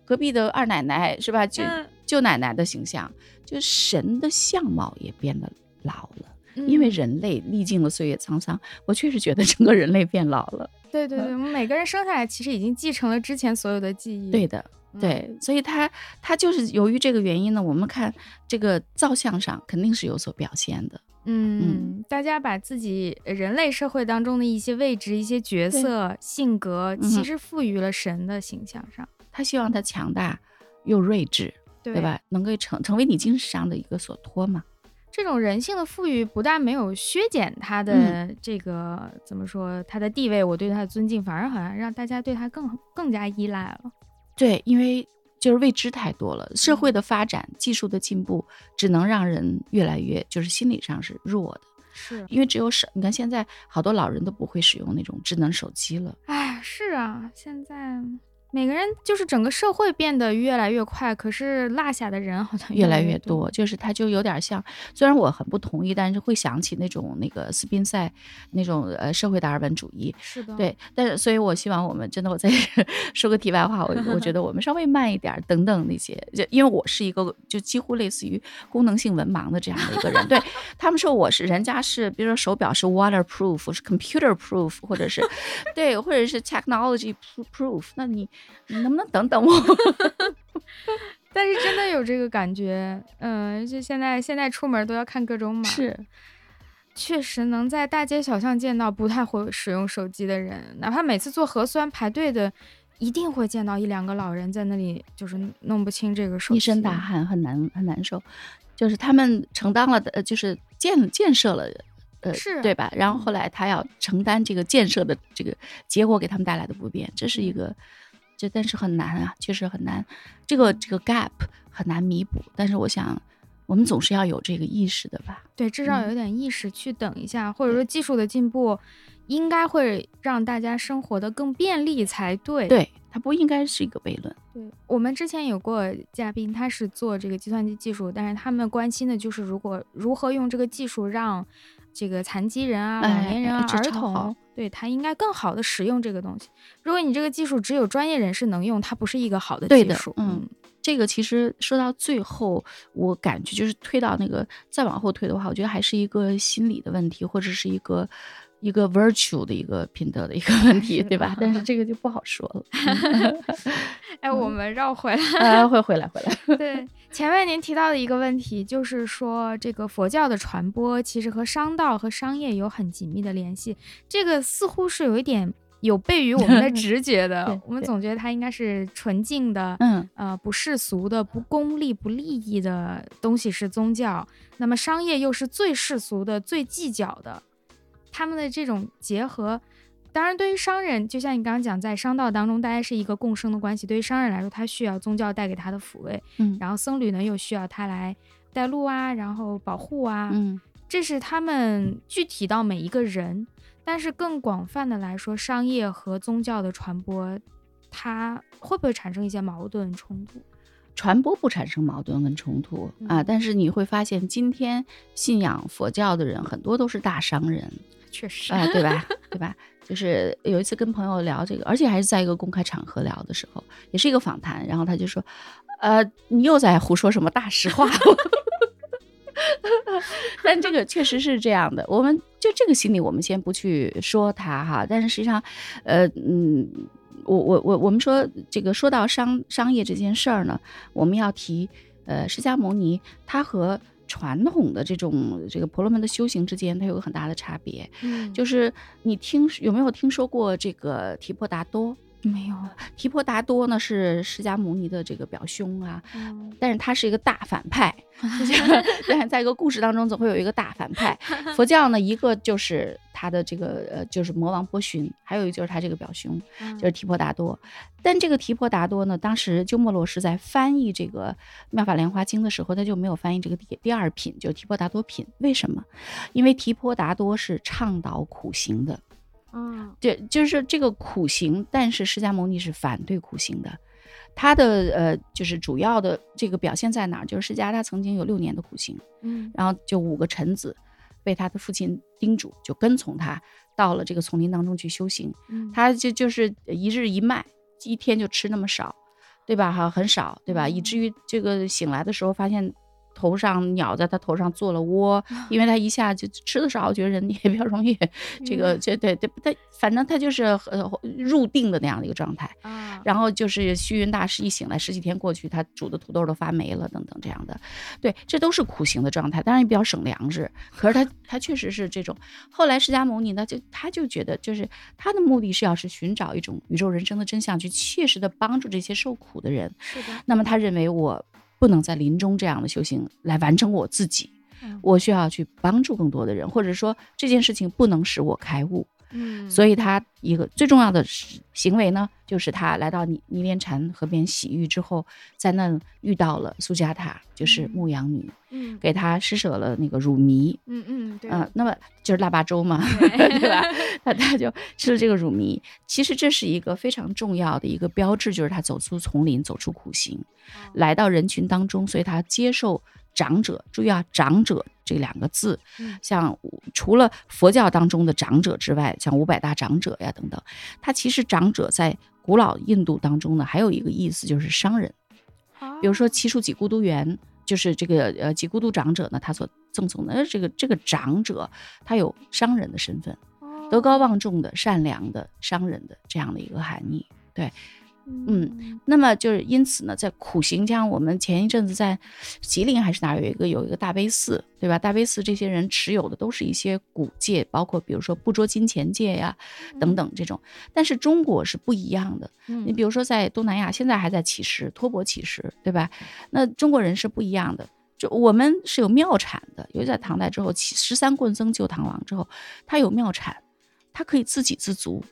隔壁的二奶奶是吧？舅舅奶奶的形象，就神的相貌也变得老了，因为人类历尽了岁月沧桑。我确实觉得整个人类变老了。对对对，我们每个人生下来其实已经继承了之前所有的记忆。对的，对，所以他他就是由于这个原因呢，我们看这个造像上肯定是有所表现的。嗯，大家把自己人类社会当中的一些位置、一些角色、性格，其实赋予了神的形象上。他希望他强大又睿智，对吧？能够成成为你精神上的一个所托嘛。这种人性的赋予不但没有削减他的这个怎么说他的地位，我对他的尊敬，反而好像让大家对他更更加依赖了。对，因为。就是未知太多了，社会的发展、技术的进步，只能让人越来越就是心理上是弱的，是。因为只有手，你看现在好多老人都不会使用那种智能手机了。哎，是啊，现在每个人就是整个社会变得越来越快，可是落下的人好像越来越多。就是他就有点像，虽然我很不同意，但是会想起那种那个斯宾塞那种呃社会达尔文主义。是的，对。但是，所以我希望我们真的，我再 说个题外话，我我觉得我们稍微慢一点，等等那些，就因为我是一个就几乎类似于功能性文盲的这样的一个人。对他们说我是人家是，比如说手表是 waterproof，是 computer proof，或者是 对，或者是 technology proof，那你。你能不能等等我？但是真的有这个感觉，嗯，就现在现在出门都要看各种码，是，确实能在大街小巷见到不太会使用手机的人，哪怕每次做核酸排队的，一定会见到一两个老人在那里，就是弄不清这个手机，一身大汗，很难很难受，就是他们承担了的，就是建建设了。呃，是对吧？然后后来他要承担这个建设的这个结果给他们带来的不便，这是一个，这但是很难啊，确实很难，这个这个 gap 很难弥补。但是我想，我们总是要有这个意识的吧？对，至少有点意识去等一下，或者说技术的进步应该会让大家生活的更便利才对。对，它不应该是一个悖论。对我们之前有过嘉宾，他是做这个计算机技术，但是他们关心的就是如果如何用这个技术让这个残疾人啊、老年人啊、儿童，对他应该更好的使用这个东西。如果你这个技术只有专业人士能用，它不是一个好的技术。嗯。这个其实说到最后，我感觉就是推到那个再往后推的话，我觉得还是一个心理的问题，或者是一个一个 virtue 的一个品德的一个问题，对吧？但是这个就不好说了。哎，我们绕回来，会回来，回来。对，前面您提到的一个问题，就是说这个佛教的传播其实和商道和商业有很紧密的联系，这个似乎是有一点。有悖于我们的直觉的，我们总觉得它应该是纯净的，嗯，呃，不世俗的、不功利、不利益的东西是宗教。那么商业又是最世俗的、最计较的。他们的这种结合，当然对于商人，就像你刚刚讲，在商道当中，大家是一个共生的关系。对于商人来说，他需要宗教带给他的抚慰，嗯，然后僧侣呢又需要他来带路啊，然后保护啊，嗯，这是他们具体到每一个人。但是更广泛的来说，商业和宗教的传播，它会不会产生一些矛盾冲突？传播不产生矛盾跟冲突啊，但是你会发现，今天信仰佛教的人很多都是大商人，确实啊，对吧？对吧？就是有一次跟朋友聊这个，而且还是在一个公开场合聊的时候，也是一个访谈，然后他就说：“呃，你又在胡说什么大实话？” 但这个确实是这样的，我们就这个心理，我们先不去说它哈。但是实际上，呃嗯，我我我我们说这个说到商商业这件事儿呢，我们要提呃释迦牟尼，他和传统的这种这个婆罗门的修行之间，它有个很大的差别。嗯，就是你听有没有听说过这个提婆达多？没有，提婆达多呢是释迦牟尼的这个表兄啊，但是他是一个大反派。对，在一个故事当中总会有一个大反派。佛教呢，一个就是他的这个呃，就是魔王波旬，还有一个就是他这个表兄，就是提婆达多。但这个提婆达多呢，当时鸠摩罗什在翻译这个《妙法莲华经》的时候，他就没有翻译这个第第二品，就是提婆达多品。为什么？因为提婆达多是倡导苦行的。嗯，对，就是这个苦行，但是释迦牟尼是反对苦行的。他的呃，就是主要的这个表现在哪儿？就是释迦他曾经有六年的苦行，嗯，然后就五个臣子被他的父亲叮嘱，就跟从他到了这个丛林当中去修行。他就就是一日一麦，一天就吃那么少，对吧？哈，很少，对吧？以至于这个醒来的时候发现。头上鸟在他头上做了窝，因为他一下就吃的少，觉得人 也比较容易，这个这对对，他反正他就是呃入定的那样的一个状态啊。然后就是虚云大师一醒来，十几天过去，他煮的土豆都发霉了，等等这样的，对，这都是苦行的状态，当然也比较省粮食。可是他 他确实是这种。后来释迦牟尼呢，就他就觉得，就是他的目的是要是寻找一种宇宙人生的真相，去切实的帮助这些受苦的人。是的。那么他认为我。不能在临终这样的修行来完成我自己，我需要去帮助更多的人，或者说这件事情不能使我开悟。嗯，所以他一个最重要的行为呢，就是他来到尼尼连禅河边洗浴之后，在那遇到了苏加塔，就是牧羊女，嗯，给他施舍了那个乳糜，嗯嗯，对，那么就是腊八粥嘛，对吧？他他就吃了这个乳糜，其实这是一个非常重要的一个标志，就是他走出丛林，走出苦行，来到人群当中，所以他接受。长者，注意啊，长者这两个字，像除了佛教当中的长者之外，像五百大长者呀等等，它其实长者在古老印度当中呢，还有一个意思就是商人。比如说七树几孤独园，就是这个呃几孤独长者呢，他所赠送的这个这个长者，他有商人的身份，德高望重的、善良的商人的这样的一个含义，对。嗯，那么就是因此呢，在苦行像我们前一阵子在吉林还是哪有一个有一个大悲寺，对吧？大悲寺这些人持有的都是一些古戒，包括比如说不捉金钱戒呀等等这种。但是中国是不一样的，你比如说在东南亚现在还在乞食，托钵乞食，对吧？那中国人是不一样的，就我们是有庙产的，尤其在唐代之后，十三棍僧救唐王之后，他有庙产，他可以自给自足。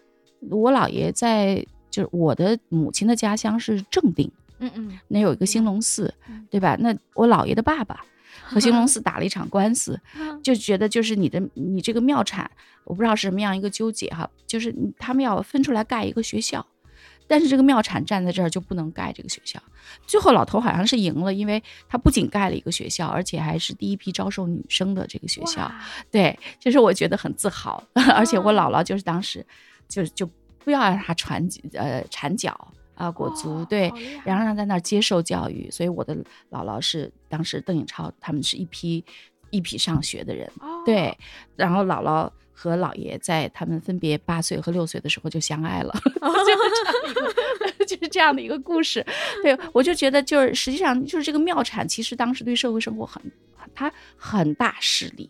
我姥爷在。就是我的母亲的家乡是正定，嗯嗯，那有一个兴隆寺，对吧？那我姥爷的爸爸 和兴隆寺打了一场官司，就觉得就是你的你这个庙产，我不知道是什么样一个纠结哈，就是他们要分出来盖一个学校。但是这个庙产站在这儿就不能盖这个学校，最后老头好像是赢了，因为他不仅盖了一个学校，而且还是第一批招收女生的这个学校。对，就是我觉得很自豪，而且我姥姥就是当时就就不要让他缠呃缠脚啊裹足，对，然后让他在那儿接受教育。所以我的姥姥是当时邓颖超他们是一批一批上学的人，对，然后姥姥。和姥爷在他们分别八岁和六岁的时候就相爱了，就是这样的一个故事。对我就觉得，就是实际上就是这个庙产，其实当时对社会生活很，它很大势力。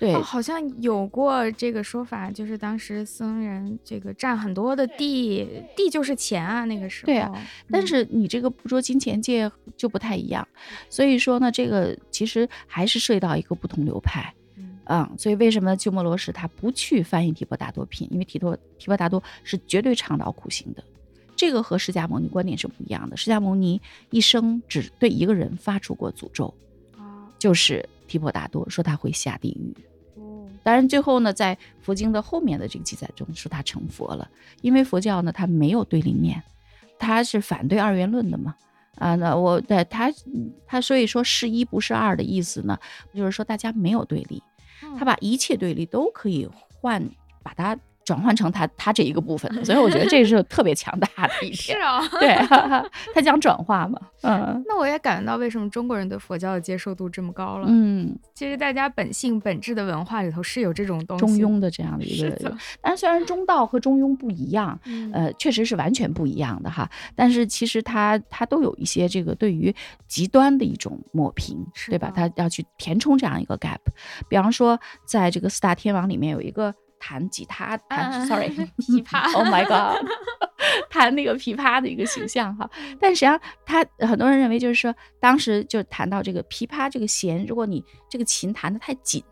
对，好像有过这个说法，就是当时僧人这个占很多的地，地就是钱啊，那个时候。对啊，但是你这个不捉金钱界就不太一样，所以说呢，这个其实还是涉及到一个不同流派。嗯，所以为什么鸠摩罗什他不去翻译提婆达多品？因为提婆提婆达多是绝对倡导苦行的，这个和释迦牟尼观点是不一样的。释迦牟尼一生只对一个人发出过诅咒，就是提婆达多，说他会下地狱。哦，当然最后呢，在佛经的后面的这个记载中说他成佛了，因为佛教呢它没有对立面，它是反对二元论的嘛。啊，那我对他他所以说是一不是二的意思呢，就是说大家没有对立。他把一切对立都可以换，把它转换成他他这一个部分，所以我觉得这是特别强大的一点。是啊，对，他讲转化嘛。嗯，那我也感觉到为什么中国人对佛教的接受度这么高了。嗯，其实大家本性本质的文化里头是有这种东西，中庸的这样的一 个。但虽然中道和中庸不一样，呃，确实是完全不一样的哈。但是其实它它都有一些这个对于极端的一种抹平，对吧？它要去填充这样一个 gap。比方说，在这个四大天王里面有一个。弹吉他，弹，sorry，琵琶，Oh my god，弹那个琵琶的一个形象哈。但实际上，他很多人认为就是说，当时就谈到这个琵琶这个弦，如果你这个琴弹的太紧，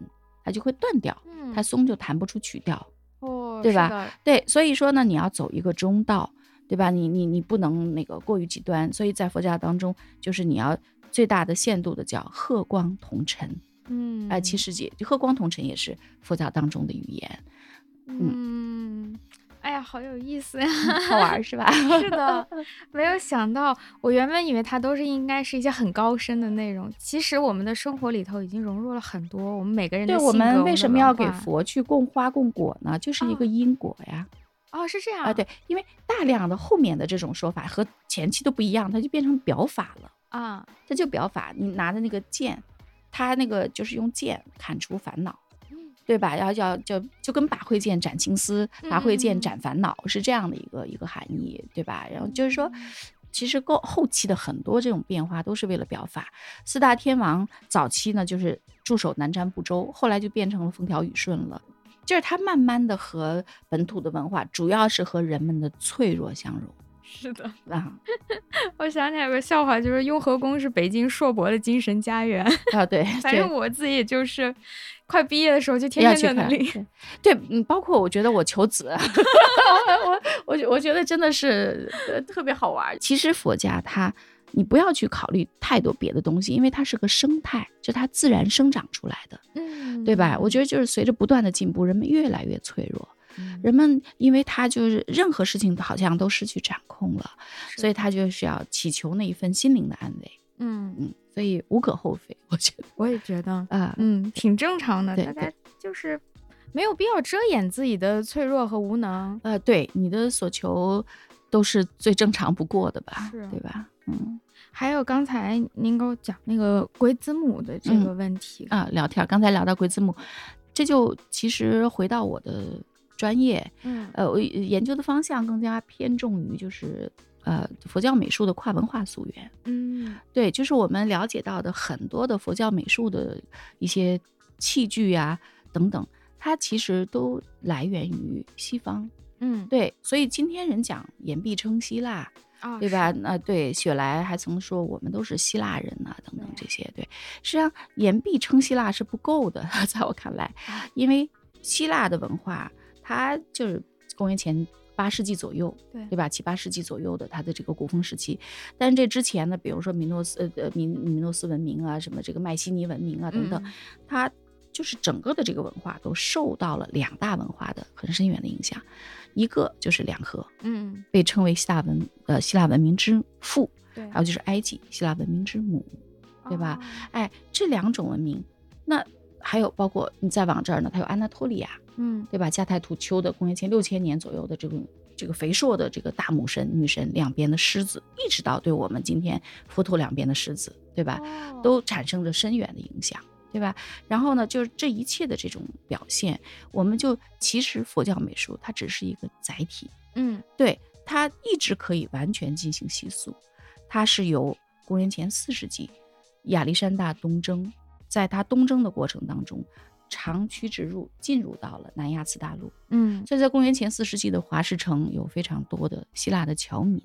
它就会断掉，它松就弹不出曲调，哦，对吧？对，所以说呢，你要走一个中道，对吧？你你你不能那个过于极端。所以在佛教当中，就是你要最大的限度的叫和光同尘，嗯，哎，其实也和光同尘也是佛教当中的语言。嗯，哎呀，好有意思呀，好玩是吧？是的，没有想到，我原本以为它都是应该是一些很高深的内容，其实我们的生活里头已经融入了很多，我们每个人的对，我们为什么要给佛去供花供果呢？就是一个因果呀。哦，是这样啊，对，因为大量的后面的这种说法和前期都不一样，它就变成表法了啊，它就表法，你拿的那个剑，它那个就是用剑砍除烦恼。对吧？要要就就跟把慧剑斩情丝，把慧剑斩烦恼是这样的一个一个含义，对吧？然后就是说，其实后后期的很多这种变化都是为了表法。四大天王早期呢就是驻守南瞻部洲，后来就变成了风调雨顺了。就是他慢慢的和本土的文化，主要是和人们的脆弱相融。是的啊，我想起来有个笑话，就是雍和宫是北京硕博的精神家园啊。对，反正我自己也就是快毕业的时候就天天在那里。对，嗯，包括我觉得我求子，我我我觉得真的是特别好玩。其实佛家它，你不要去考虑太多别的东西，因为它是个生态，就它自然生长出来的，嗯，对吧？我觉得就是随着不断的进步，人们越来越脆弱。人们因为他就是任何事情好像都失去掌控了，所以他就是要祈求那一份心灵的安慰。嗯嗯，所以无可厚非，我觉得。我也觉得啊，嗯，挺正常的。大家就是没有必要遮掩自己的脆弱和无能。呃，对，你的所求都是最正常不过的吧？是，对吧？嗯。还有刚才您给我讲那个鬼子母的这个问题啊，聊天。刚才聊到鬼子母，这就其实回到我的。专业，嗯，呃，我研究的方向更加偏重于就是呃佛教美术的跨文化溯源，嗯，对，就是我们了解到的很多的佛教美术的一些器具呀等等，它其实都来源于西方，嗯，对，所以今天人讲言必称希腊，啊，对吧？那对，雪莱还曾说我们都是希腊人呐，等等这些，对，实际上言必称希腊是不够的，在我看来，因为希腊的文化。它就是公元前八世纪左右，对对吧？七八世纪左右的它的这个古风时期。但是这之前呢，比如说米诺斯呃呃米米诺斯文明啊，什么这个迈锡尼文明啊等等，嗯它就是整个的这个文化都受到了两大文化的很深远的影响，一个就是两河，嗯，被称为希腊文呃希腊文明之父，对，还有就是埃及希腊文明之母。对吧哦？哎，这两种文明，那还有包括你再往这儿呢，它有安纳托利亚，嗯对吧？加泰土丘的公元前六千年左右的这种这个肥硕的这个大母神女神两边的狮子，一直到对我们今天佛陀两边的狮子，对吧？哦都产生着深远的影响，对吧？然后呢，就是这一切的这种表现，我们就其实佛教美术它只是一个载体，嗯对它一直可以完全进行习俗，它是由公元前四世纪亚历山大东征，在他东征的过程当中，长驱直入，进入到了南亚次大陆。嗯所以在公元前四世纪的华士城有非常多的希腊的侨民。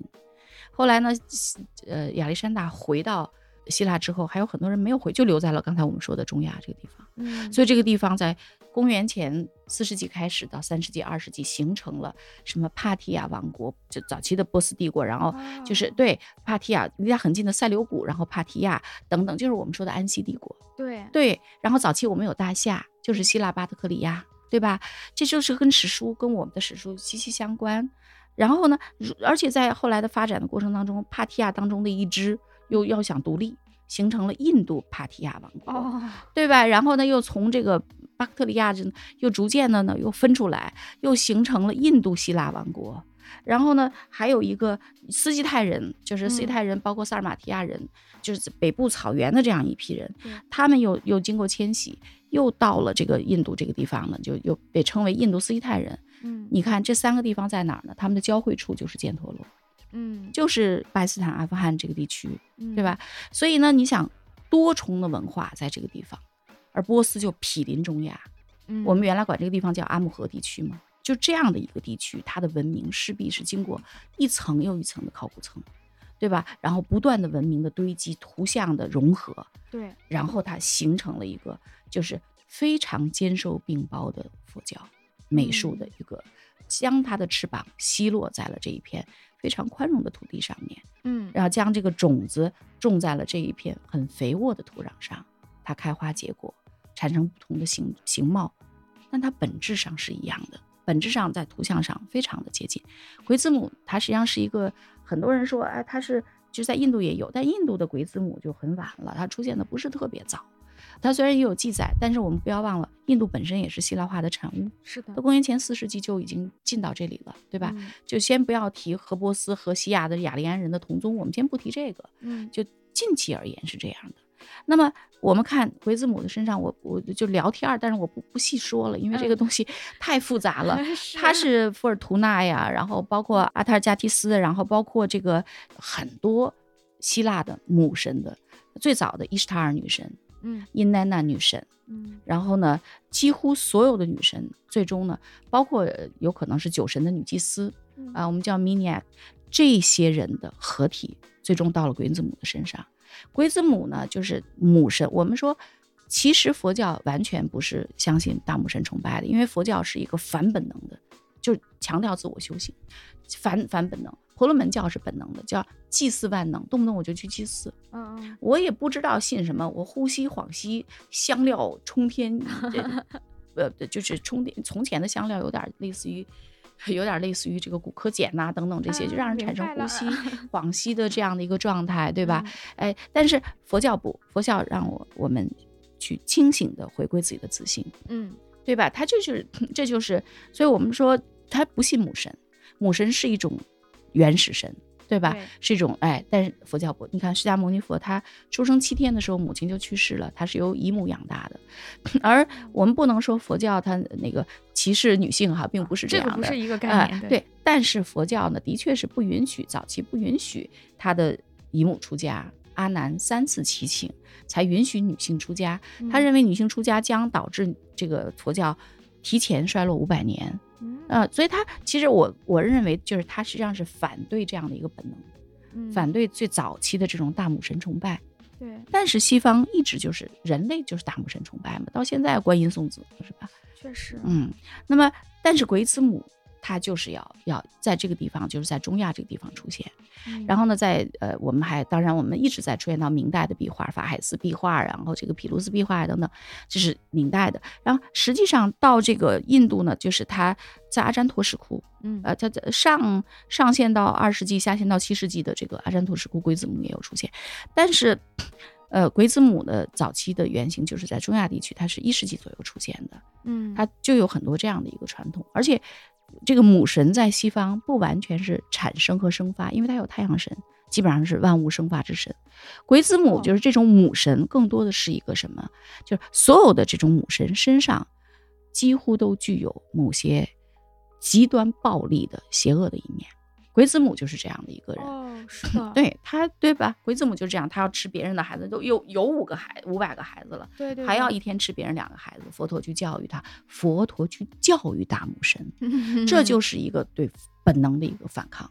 后来呢，西呃，亚历山大回到希腊之后，还有很多人没有回，就留在了刚才我们说的中亚这个地方。嗯，所以这个地方在公元前四世纪开始到三世纪、二世纪形成了什么帕提亚王国，就早期的波斯帝国，然后就是哦对帕提亚离它很近的塞琉古，然后帕提亚等等，就是我们说的安息帝国。对对，然后早期我们有大夏，就是希腊巴特克里亚，对吧？这就是跟史书跟我们的史书息息相关。然后呢，而且在后来的发展的过程当中，帕提亚当中的一支又要想独立，形成了印度帕提亚王国。哦，对吧？然后呢，又从这个巴克特利亚人又逐渐的呢又分出来，又形成了印度希腊王国。然后呢，还有一个斯基泰人，就是斯基嗯泰人，包括萨尔马提亚人，就是北部草原的这样一批人对，他们又又经过迁徙，又到了这个印度这个地方呢，就又被称为印度斯基泰人。嗯你看这三个地方在哪儿呢？他们的交汇处就是犍陀罗，嗯就是巴基斯坦、阿富汗这个地区。嗯对吧？所以呢，你想多重的文化在这个地方，而波斯就毗邻中亚，嗯我们原来管这个地方叫阿姆河地区嘛，就这样的一个地区，它的文明势必是经过一层又一层的考古层，对吧？然后不断的文明的堆积，图像的融合，对然后它形成了一个就是非常兼收并包的佛教美术的一个，将它的翅膀吸落在了这一片非常宽容的土地上面。嗯然后将这个种子种在了这一片很肥沃的土壤上，它开花结果，产生不同的形形貌，但它本质上是一样的，本质上在图像上非常的接近。鬼子母它实际上是一个很多人说，哎，它是就在印度也有，但印度的鬼子母就很晚了，它出现的不是特别早。它虽然也有记载，但是我们不要忘了，印度本身也是希腊化的产物，是的到公元前四世纪就已经进到这里了，对吧？嗯就先不要提荷波斯和西亚的雅利安人的同宗，我们先不提这个，嗯就近期而言是这样的。那么我们看鬼子母的身上，我我就聊天儿，但是我不不细说了，因为这个嗯。东西太复杂了。它是伏尔图纳呀，然后包括阿塔尔加提斯，然后包括这个很多希腊的母神的，最早的伊什塔尔女神、嗯。伊奈娜女神，嗯。然后呢，几乎所有的女神最终呢，包括呃有可能是酒神的女祭司嗯。啊，我们叫 Miniac，这些人的合体，最终到了鬼子母的身上。鬼子母呢，就是母神。我们说，其实佛教完全不是相信大母神崇拜的，因为佛教是一个反本能的，就是强调自我修行，反反本能。婆罗门教是本能的，叫祭祀万能，动不动我就去祭祀。嗯嗯我也不知道信什么，我呼吸恍兮，香料冲天，这 呃，就是冲天。从前的香料有点类似于，有点类似于这个骨科碱呐、等等这些，就啊让人产生呼吸了恍兮的这样的一个状态，对吧？嗯哎，但是佛教不，佛教让我我们去清醒的回归自己的自信，嗯对吧？他就是，这就是，所以我们说他不信母神，母神是一种原始神，对吧？对是一种哎，但是佛教不，你看释迦牟尼佛他出生七天的时候，母亲就去世了，他是由姨母养大的，而我们不能说佛教它那个歧视女性哈，并不是这样的，个不是一个概哎念，对，但是佛教呢，的确是不允许早期不允许他的姨母出家，阿难三次祈请才允许女性出家。他嗯认为女性出家将导致这个佛教提前衰落五百年。嗯呃，所以他其实我我认为就是他实际上是反对这样的一个本能，嗯反对最早期的这种大母神崇拜。对，但是西方一直就是人类就是大母神崇拜嘛，到现在观音送子是吧？确实，嗯，那么但是鬼子母它就是要要在这个地方，就是在中亚这个地方出现。嗯然后呢，在呃，我们还当然我们一直在出现到明代的壁画，法海寺壁画，然后这个毗卢斯壁画等等，这是明代的。然后实际上到这个印度呢，就是它在阿占陀石窟，嗯呃，它在上上线到二世纪，下线到七世纪的这个阿占陀石窟龟子母也有出现，但是。呃，鬼子母的早期的原型就是在中亚地区，它是一世纪左右出现的，嗯它就有很多这样的一个传统，而且这个母神在西方不完全是产生和生发，因为它有太阳神，基本上是万物生发之神。鬼子母哦就是这种母神，更多的是一个什么？就是所有的这种母神身上几乎都具有某些极端暴力的邪恶的一面。鬼子母就是这样的一个人。哦，是 的，对他，对吧？鬼子母就这样，他要吃别人的孩子，都有有五个孩五百个孩子了，对对，还要一天吃别人两个孩子。佛陀去教育他，佛陀去教育大母神，这就是一个对本能的一个反抗。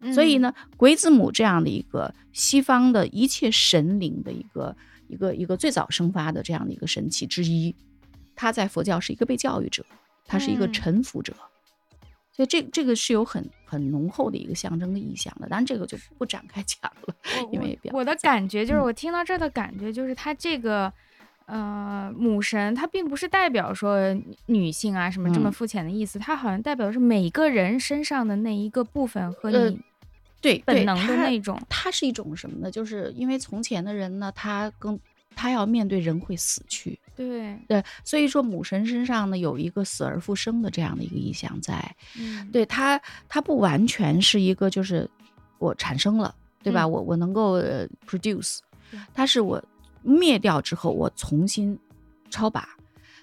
嗯所以，呢，鬼子母这样的一个西方的一切神灵的一个一个一个最早生发的这样的一个神器之一，他在佛教是一个被教育者，他是一个嗯臣服者。所以这这个是有很很浓厚的一个象征的意象的，当然这个就不展开讲了。因为我我的感觉就是，嗯我听到这儿的感觉就是，它这个。呃，母神它并不是代表说女女性啊什么这么嗯肤浅的意思，它好像代表是每个人身上的那一个部分和呃你对，对本能的那种。它是一种什么呢？就是因为从前的人呢，他更他要面对人会死去，对，对，所以说母神身上呢有一个死而复生的这样的一个意象在。嗯，对它，它不完全是一个就是我产生了，对吧？嗯我我能够呃 produce，对它是我灭掉之后我重新超拔。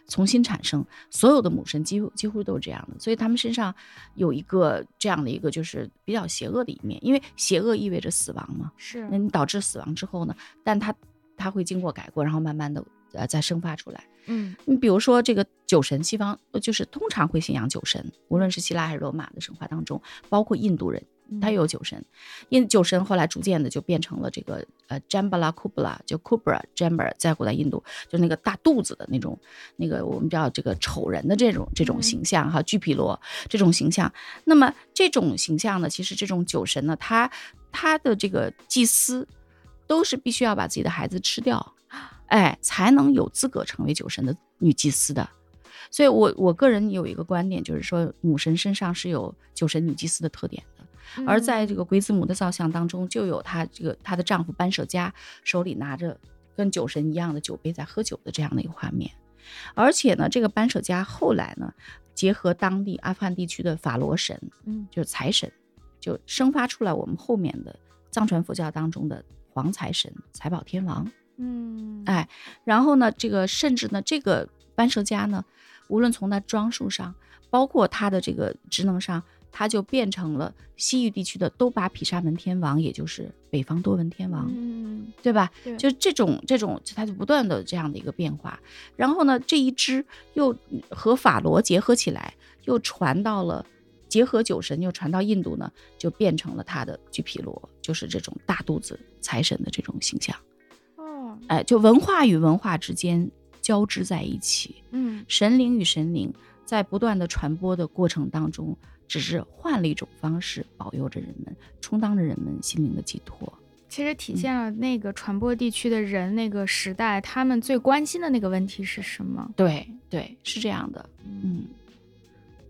重新产生，所有的母神几乎几乎都是这样的，所以他们身上有一个这样的一个就是比较邪恶的一面，因为邪恶意味着死亡嘛。是那你导致死亡之后呢，但它它会经过改过，然后慢慢的呃再生发出来。嗯你比如说这个酒神，西方呃就是通常会信仰酒神，无论是希腊还是罗马的神话当中，包括印度人，他嗯也有酒神。印酒神后来逐渐的就变成了这个呃 Jambala Kubla，就 Kubra Jambar，在古代印度就那个大肚子的那种，那个我们叫这个丑人的这种这种嗯形象哈，巨皮罗这种形象。那么这种形象呢，其实这种酒神呢，他他的这个祭司都是必须要把自己的孩子吃掉。哎，才能有资格成为酒神的女祭司的。所以我我个人有一个观点，就是说母神身上是有酒神女祭司的特点的，而在这个鬼子母的造像当中，就有她这个她的丈夫班舍家手里拿着跟酒神一样的酒杯在喝酒的这样的一个画面。而且呢，这个班舍家后来呢，结合当地阿富汗地区的法罗神，嗯就是财神，就生发出来我们后面的藏传佛教当中的黄财神财宝天王。嗯哎然后呢，这个甚至呢，这个班舍家呢，无论从它装束上，包括它的这个职能上，它就变成了西域地区的都巴毗沙门天王，也就是北方多闻天王，嗯对吧？对就这种这种，它就不断的这样的一个变化。然后呢，这一支又和法罗结合起来，又传到了。结合酒神又传到印度呢，就变成了他的巨皮罗，就是这种大肚子财神的这种形象。哦哎，就文化与文化之间交织在一起，嗯神灵与神灵在不断的传播的过程当中，只是换了一种方式保佑着人们，充当着人们心灵的寄托。其实体现了那个传播地区的人，那个时代他们最关心的那个问题是什么？对对，是这样的。嗯，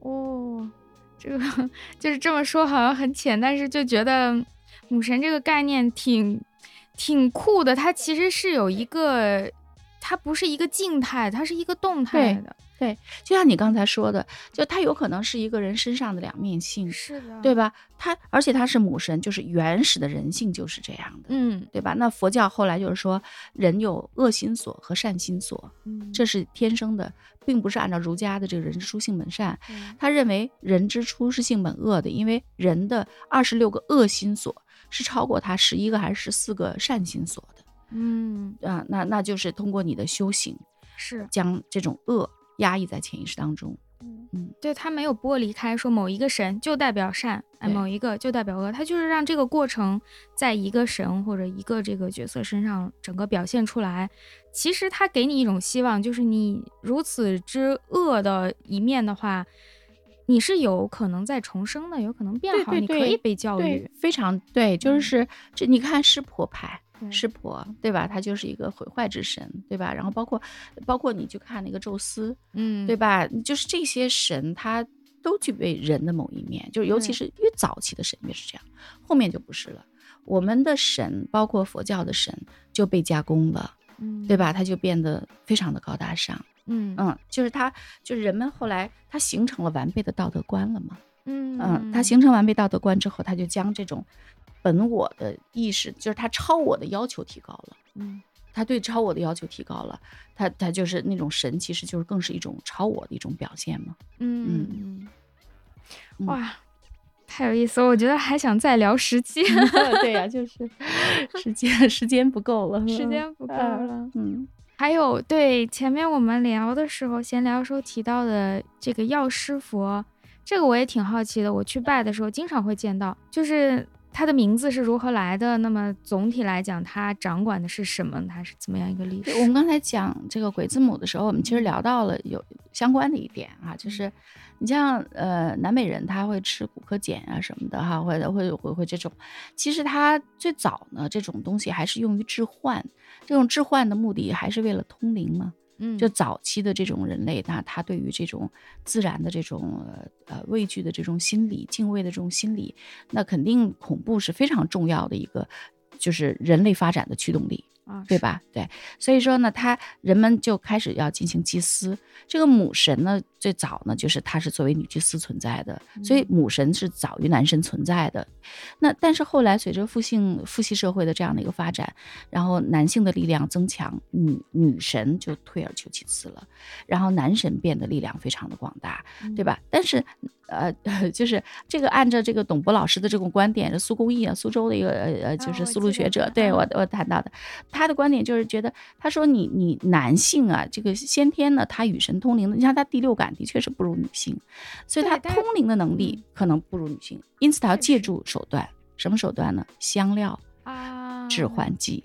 哦，这个 就是这么说，好像很浅，但是就觉得母神这个概念挺挺酷的。它其实是有一个，它不是一个静态，它是一个动态的。对，就像你刚才说的，就它有可能是一个人身上的两面性，是的，对吧？它而且它是母神，就是原始的人性就是这样的。嗯，对吧？那佛教后来就是说，人有恶心所和善心所，嗯，这是天生的，并不是按照儒家的这个人之初性本善。嗯他认为人之初是性本恶的，因为人的二十六个恶心所是超过他十一个还是十四个善心所的嗯啊、那那就是通过你的修行，是，将这种恶压抑在潜意识当中。嗯嗯，对，他没有剥离开，说某一个神就代表善，哎，某一个就代表恶，他就是让这个过程在一个神或者一个这个角色身上整个表现出来。其实他给你一种希望，就是你如此之恶的一面的话，你是有可能再重生的，有可能变好，你可以被教育，非常对，就是这你看湿婆派，湿婆对吧？他就是一个毁坏之神，对吧？然后包括包括你去看那个宙斯，嗯，对吧？就是这些神他都具备人的某一面，就是尤其是越早期的神越是这样，后面就不是了。我们的神，包括佛教的神，就被加工了，嗯，对吧？他就变得非常的高大上。嗯嗯，就是他，就是人们后来他形成了完备的道德观了嘛。嗯嗯，他形成完备道德观之后，他就将这种本我的意识，就是他超我的要求提高了。嗯，他对超我的要求提高了，他他就是那种神，其实就是更是一种超我的一种表现嘛。嗯嗯嗯，哇，太有意思了！我觉得还想再聊十期。对呀，就是时间时间不够了，时间不够了。嗯。还有对前面我们聊的时候，闲聊时候提到的这个药师佛，这个我也挺好奇的。我去拜的时候，经常会见到，就是它的名字是如何来的。那么总体来讲，它掌管的是什么？它是怎么样一个历史？我们刚才讲这个鬼字母的时候，我们其实聊到了有相关的一点啊，就是。你像呃南美人他会吃骨科碱啊什么的哈，或者会会会这种，其实它最早呢这种东西还是用于置换，这种置换的目的还是为了通灵嘛。嗯，就早期的这种人类，那他对于这种自然的这种呃畏惧的这种心理、敬畏的这种心理，那肯定恐怖是非常重要的一个，就是人类发展的驱动力。对吧？对，所以说呢，他人们就开始要进行祭司。这个母神呢，最早呢，就是它是作为女祭司存在的，所以母神是早于男神存在的。那但是后来随着父性父系社会的这样的一个发展，然后男性的力量增强，女女神就退而求其次了，然后男神变得力量非常的广大，对吧？但是。呃，就是这个按照这个董博老师的这种观点，是苏公义啊，苏州的一个呃呃，就是丝路学者，对我我谈到的，他的观点就是觉得，他说你你男性啊，这个先天呢，他与神通灵的，你像他第六感的确是不如女性，所以他通灵的能力可能不如女性，因此他要借助手段，什么手段呢？香料啊。致幻剂，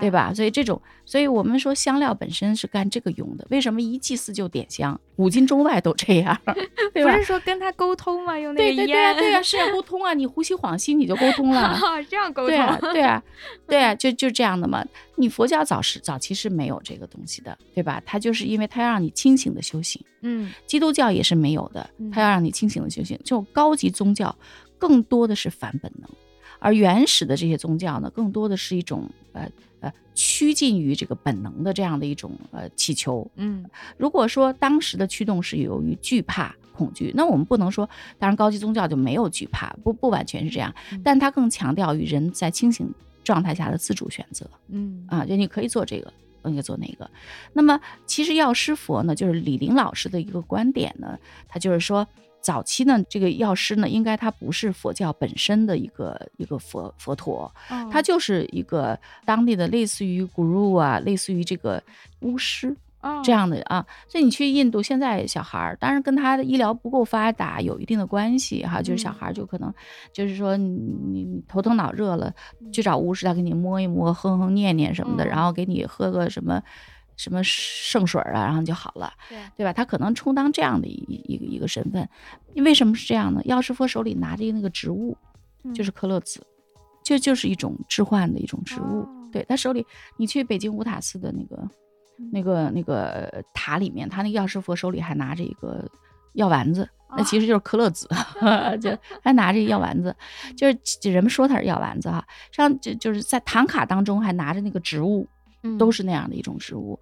对吧？所以这种，所以我们说香料本身是干这个用的。为什么一祭祀就点香？古今中外都这样，对吧？不是说跟他沟通吗？用那个对对对啊，对啊，是要沟通啊！你呼吸恍兮，你就沟通了。这样沟通？对啊，对啊，对啊，就就这样的嘛。你佛教早是早期是没有这个东西的，对吧？它就是因为它要让你清醒的修行。嗯，基督教也是没有的，它要让你清醒的修行。这种高级宗教，更多的是反本能。而原始的这些宗教呢，更多的是一种呃呃趋近于这个本能的这样的一种呃祈求。嗯，如果说当时的驱动是由于惧怕、恐惧，那我们不能说，当然高级宗教就没有惧怕，不不完全是这样，但它更强调于人在清醒状态下的自主选择。嗯，啊，就你可以做这个，可以做那个。那么其实药师佛呢，就是李林老师的一个观点呢，他就是说。早期呢，这个药师呢，应该他不是佛教本身的一个一个佛佛陀，他就是一个当地的类似于 guru 啊，类似于这个巫师这样的啊。所以你去印度，现在小孩儿，当然跟他的医疗不够发达有一定的关系哈，就是小孩儿就可能就是说你你头疼脑热了，去找巫师，他给你摸一摸，哼哼念念什么的，然后给你喝个什么。什么圣水啊，然后就好了，对对吧？他可能充当这样的一一个一个身份，为什么是这样呢？药师佛手里拿着那个植物，就是科勒子，就就是一种置换的一种植物。对他手里，你去北京五塔寺的那个那个那个塔里面，他那个药师佛手里还拿着一个药丸子，那其实就是科勒子，就还拿着药丸子，就是人们说他是药丸子哈，像就就是在唐卡当中还拿着那个植物。都是那样的一种植物，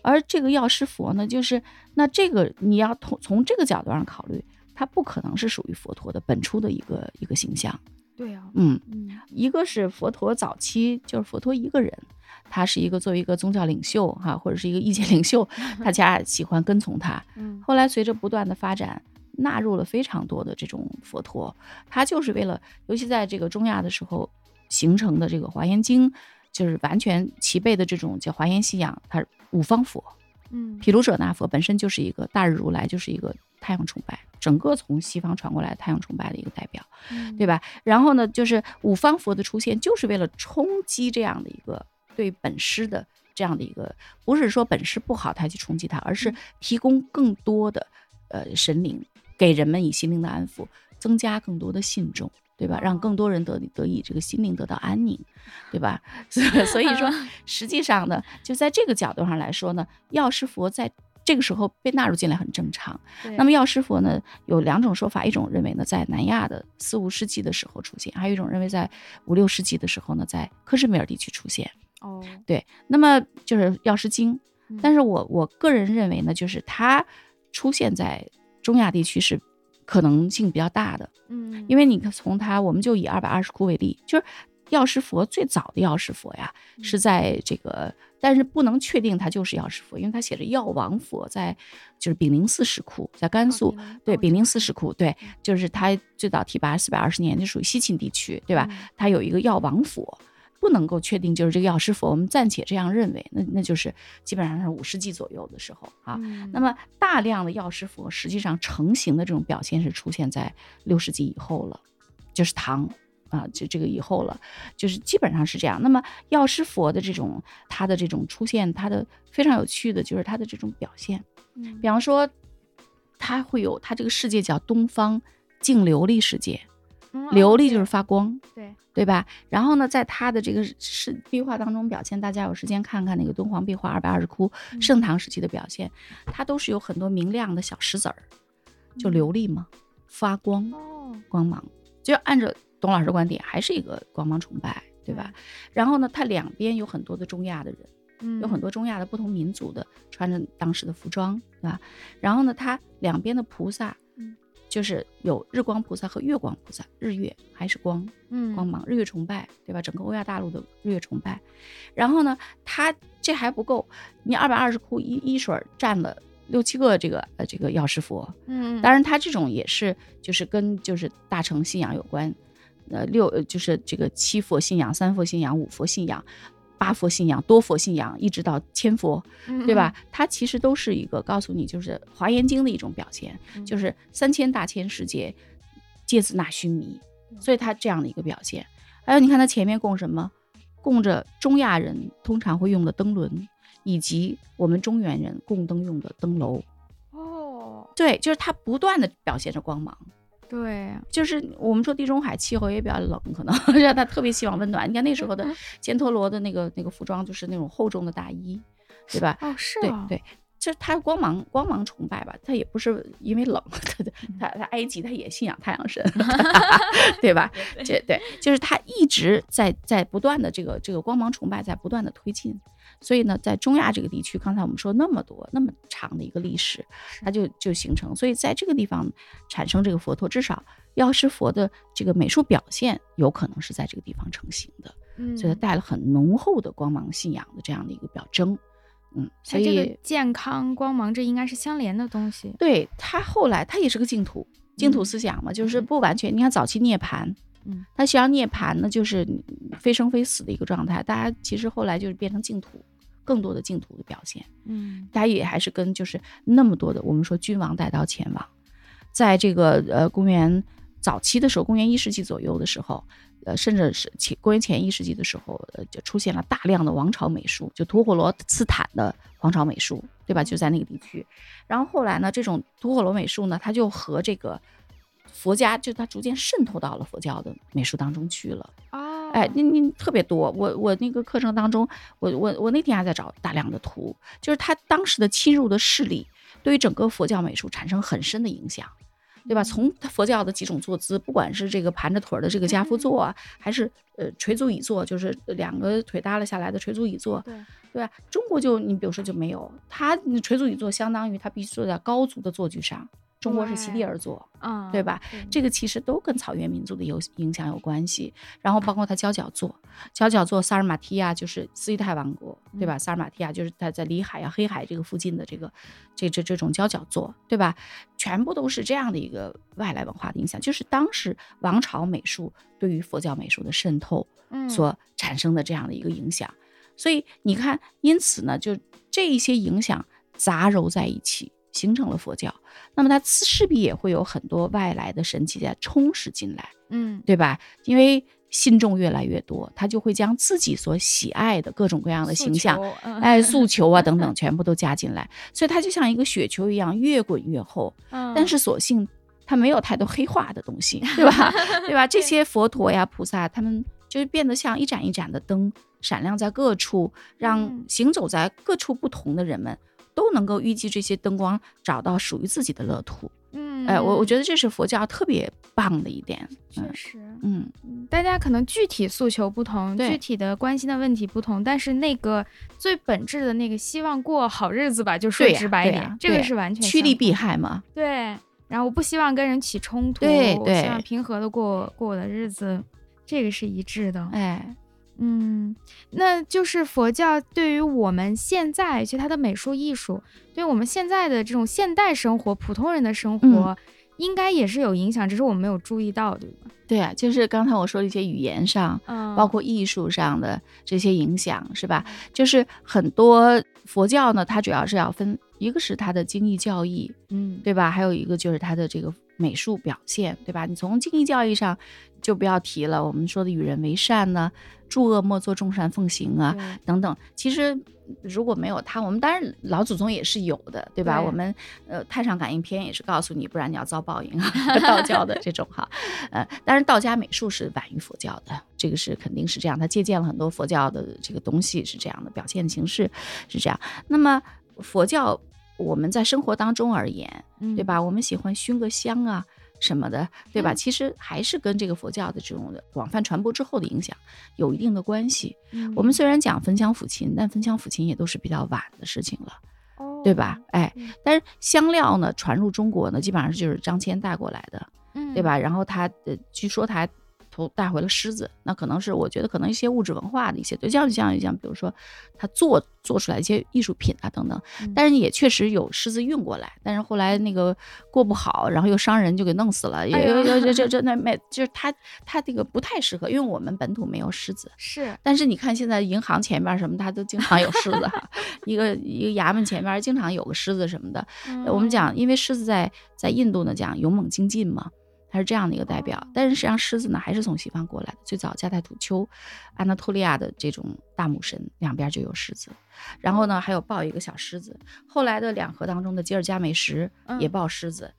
而这个药师佛呢，就是那这个你要从从这个角度上考虑，它不可能是属于佛陀的本初的一个一个形象。对呀，嗯嗯，一个是佛陀早期就是佛陀一个人，他是一个作为一个宗教领袖哈，或者是一个意见领袖，大家喜欢跟从他。嗯，后来随着不断的发展，纳入了非常多的这种佛陀，他就是为了，尤其在这个中亚的时候形成的这个华严经。就是完全齐备的这种叫华严信仰，它五方佛，嗯，毗卢遮那佛本身就是一个大日如来，就是一个太阳崇拜，整个从西方传过来太阳崇拜的一个代表，对吧？然后呢，就是五方佛的出现，就是为了冲击这样的一个对本师的这样的一个，不是说本师不好他去冲击他，而是提供更多的呃神灵给人们以心灵的安抚，增加更多的信众，对吧？让更多人得得以这个心灵得到安宁，对吧？所以说，实际上呢，就在这个角度上来说呢，药师佛在。这个时候被纳入进来很正常。那么药师佛呢，有两种说法，一种认为呢在南亚的四五世纪的时候出现，还有一种认为在五六世纪的时候呢在克什米尔地区出现。哦，对，那么就是药师经，但是我我个人认为呢，就是它出现在中亚地区是可能性比较大的。嗯，因为你看从它，我们就以二百二十窟为例，就是。药师佛最早的药师佛呀，是在这个，但是不能确定它就是药师佛，因为它写着药王佛，在就是炳灵寺石窟，在甘肃，对，炳灵寺石窟，对，就是它最早提拔四百二十年，就属于西秦地区，对吧？它有一个药王佛，不能够确定就是这个药师佛，我们暂且这样认为，那那就是基本上是五世纪左右的时候啊。那么大量的药师佛实际上成型的这种表现是出现在六世纪以后了，就是唐。啊，就这个以后了，就是基本上是这样。那么药师佛的这种它的这种出现，它的非常有趣的就是它的这种表现。嗯，比方说，它会有它这个世界叫东方净琉璃世界，琉璃就是发光，对对吧？然后呢，在它的这个是壁画当中表现，大家有时间看看那个敦煌壁画二百二十窟盛唐时期的表现，它都是有很多明亮的小石子儿，就琉璃嘛，发光，光芒，就按照。董老师观点还是一个光芒崇拜，对吧？然后呢，它两边有很多的中亚的人，嗯，有很多中亚的不同民族的穿着当时的服装，对吧？然后呢，它两边的菩萨，嗯，就是有日光菩萨和月光菩萨，日月还是光，嗯，光芒，日月崇拜，对吧？整个欧亚大陆的日月崇拜。然后呢，它这还不够，你二百二十窟一一水占了六七个这个呃这个药师佛，嗯，当然它这种也是就是跟就是大乘信仰有关。呃，六就是这个七佛信仰、三佛信仰、五佛信仰、八佛信仰、多佛信仰，一直到千佛，对吧？它其实都是一个告诉你，就是《华严经》的一种表现，就是三千大千世界皆自那须弥，所以它这样的一个表现。还有，你看它前面供什么？供着中亚人通常会用的灯轮，以及我们中原人供灯用的灯楼。哦，对，就是它不断的表现着光芒。对，就是我们说地中海气候也比较冷，可能 让他特别希望温暖。你看那时候的 犍陀罗的那个那个服装，就是那种厚重的大衣，对吧？哦，是啊，对对，就是他光芒光芒崇拜吧，他也不是因为冷，他他他埃及他也信仰太阳神，对吧？这对，就是他一直在在不断的这个这个光芒崇拜在不断的推进。所以呢，在中亚这个地区，刚才我们说那么多那么长的一个历史，它就就形成。所以在这个地方产生这个佛陀，至少药师佛的这个美术表现，有可能是在这个地方成型的。嗯，所以它带了很浓厚的光芒信仰的这样的一个表征。嗯，所以健康光芒这应该是相连的东西。对它后来它也是个净土，净土思想嘛，就是不完全。你看早期涅槃。嗯，它实际上涅槃呢，就是非生非死的一个状态。大家其实后来就是变成净土，更多的净土的表现。嗯，大家也还是跟就是那么多的我们说君王带刀前往，在这个呃公元早期的时候，公元一世纪左右的时候，呃，甚至是前公元前一世纪的时候，呃，就出现了大量的王朝美术，就吐火罗斯坦的王朝美术，对吧？就在那个地区。然后后来呢，这种吐火罗美术呢，它就和这个。佛家就它逐渐渗透到了佛教的美术当中去了啊！哎，你你特别多，我我那个课程当中，我我我那天还在找大量的图，就是他当时的侵入的势力，对于整个佛教美术产生很深的影响，对吧？从佛教的几种坐姿，不管是这个盘着腿的这个家趺坐啊，还是呃垂足椅坐，就是两个腿耷拉下来的垂足椅坐，对对吧？中国就你比如说就没有，他垂足椅坐相当于他必须坐在高足的坐具上。中国是席地而坐，啊，对吧？这个其实都跟草原民族的有影响有关系。然后包括他交脚座，交脚座，萨尔马提亚就是斯基泰王国，对吧？萨尔马提亚就是他在里海啊、黑海这个附近的这个这这这种交脚座，对吧？全部都是这样的一个外来文化的影响，就是当时王朝美术对于佛教美术的渗透所产生的这样的一个影响。所以你看，因此呢，就这一些影响杂糅在一起。形成了佛教，那么它势必也会有很多外来的神奇在充实进来，嗯，对吧？因为信众越来越多，他就会将自己所喜爱的各种各样的形象，哎，诉求啊等等，全部都加进来，所以它就像一个雪球一样，越滚越厚。但是所幸它没有太多黑化的东西，对吧？对吧？这些佛陀呀、菩萨，他们就变得像一盏一盏的灯，闪亮在各处，让行走在各处不同的人们都能够预计这些灯光，找到属于自己的乐土。嗯，哎，我我觉得这是佛教特别棒的一点。确实，嗯，大家可能具体诉求不同，具体的关心的问题不同，但是那个最本质的那个希望过好日子吧，就说直白一点，这个是完全趋利避害嘛。对。然后我不希望跟人起冲突，对我希望平和的过过我的日子，这个是一致的。哎，嗯，那就是佛教对于我们现在，其实它的美术艺术，对于我们现在的这种现代生活、普通人的生活，嗯应该也是有影响，只是我们没有注意到，对吧？对啊，就是刚才我说的一些语言上，嗯，包括艺术上的这些影响，是吧？就是很多佛教呢，它主要是要分，一个是它的经义教义，嗯，对吧？还有一个就是它的这个美术表现，对吧？你从经济教育上就不要提了，我们说的与人为善呢，诸恶莫作，众善奉行啊，等等。其实如果没有他，我们当然老祖宗也是有的，对吧？对我们呃《太上感应篇》也是告诉你，不然你要遭报应啊。道教的这种哈，呃，当然道家美术是晚于佛教的，这个是肯定是这样，他借鉴了很多佛教的这个东西，是这样的表现形式是这样。那么佛教我们在生活当中而言，嗯对？吧？我们喜欢熏个香啊什么的，对吧？嗯其实还是跟这个佛教的这种广泛传播之后的影响有一定的关系。嗯我们虽然讲焚香抚琴，但焚香抚琴也都是比较晚的事情了，哦对吧？？哎嗯，但是香料呢传入中国呢，基本上就是张骞带过来的，嗯，对？吧？然后他呃，据说他还头带回了狮子，那可能是我觉得可能一些物质文化的一些，就，像像像比如说他做做出来一些艺术品啊等等，嗯但是也确实有狮子运过来，但是后来那个过不好，然后又伤人，就给弄死了，也有有这这这那没就是他他这个不太适合，因为我们本土没有狮子。是，但是你看，现在银行前面什么，它都经常有狮子哈，一个一个衙门前面经常有个狮子什么的。我们讲，因为狮子在在印度呢讲勇猛精进嘛，它是这样的一个代表哦。但是实际上狮子呢还是从西方过来的，最早加泰土丘、安纳托利亚的这种大母神两边就有狮子，然后呢还有抱一个小狮子。后来的两河当中的吉尔加美什也嗯抱狮子，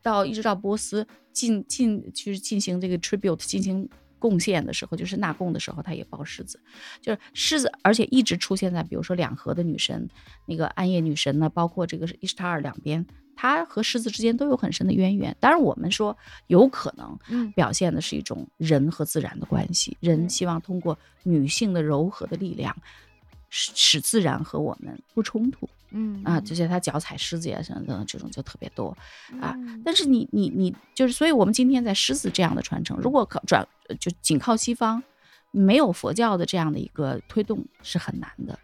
到一直到波斯进进去进行这个 tribute 进行。贡献的时候，就是纳贡的时候，他也抱狮子，就是狮子，而且一直出现在比如说两河的女神，那个暗夜女神呢，包括这个伊斯塔尔两边，他和狮子之间都有很深的渊源。当然，我们说有可能嗯。表现的是一种人和自然的关系，人嗯希望通过女性的柔和的力量，使使自然和我们不冲突嗯啊。就像他脚踩狮子呀什么的，这种就特别多。啊嗯但是你你你就是，所以我们今天在狮子这样的传承，如果靠转就仅靠西方，没有佛教的这样的一个推动是很难的。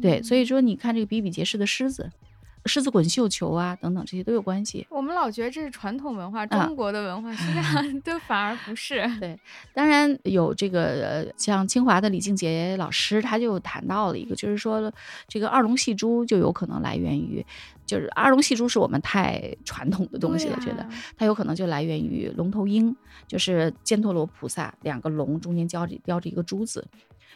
对，所以说你看这个比比皆是的狮子，狮子滚绣球啊等等这些都有关系。我们老觉得这是传统文化，啊中国的文化，实际上都反而不是。对当然有这个呃，像清华的李静杰老师，他就谈到了一个，就是说这个二龙戏珠就有可能来源于，就是二龙戏珠是我们太传统的东西了，对觉得啊它有可能就来源于龙头鹰，就是犍陀罗菩萨两个龙中间交着雕着一个珠子。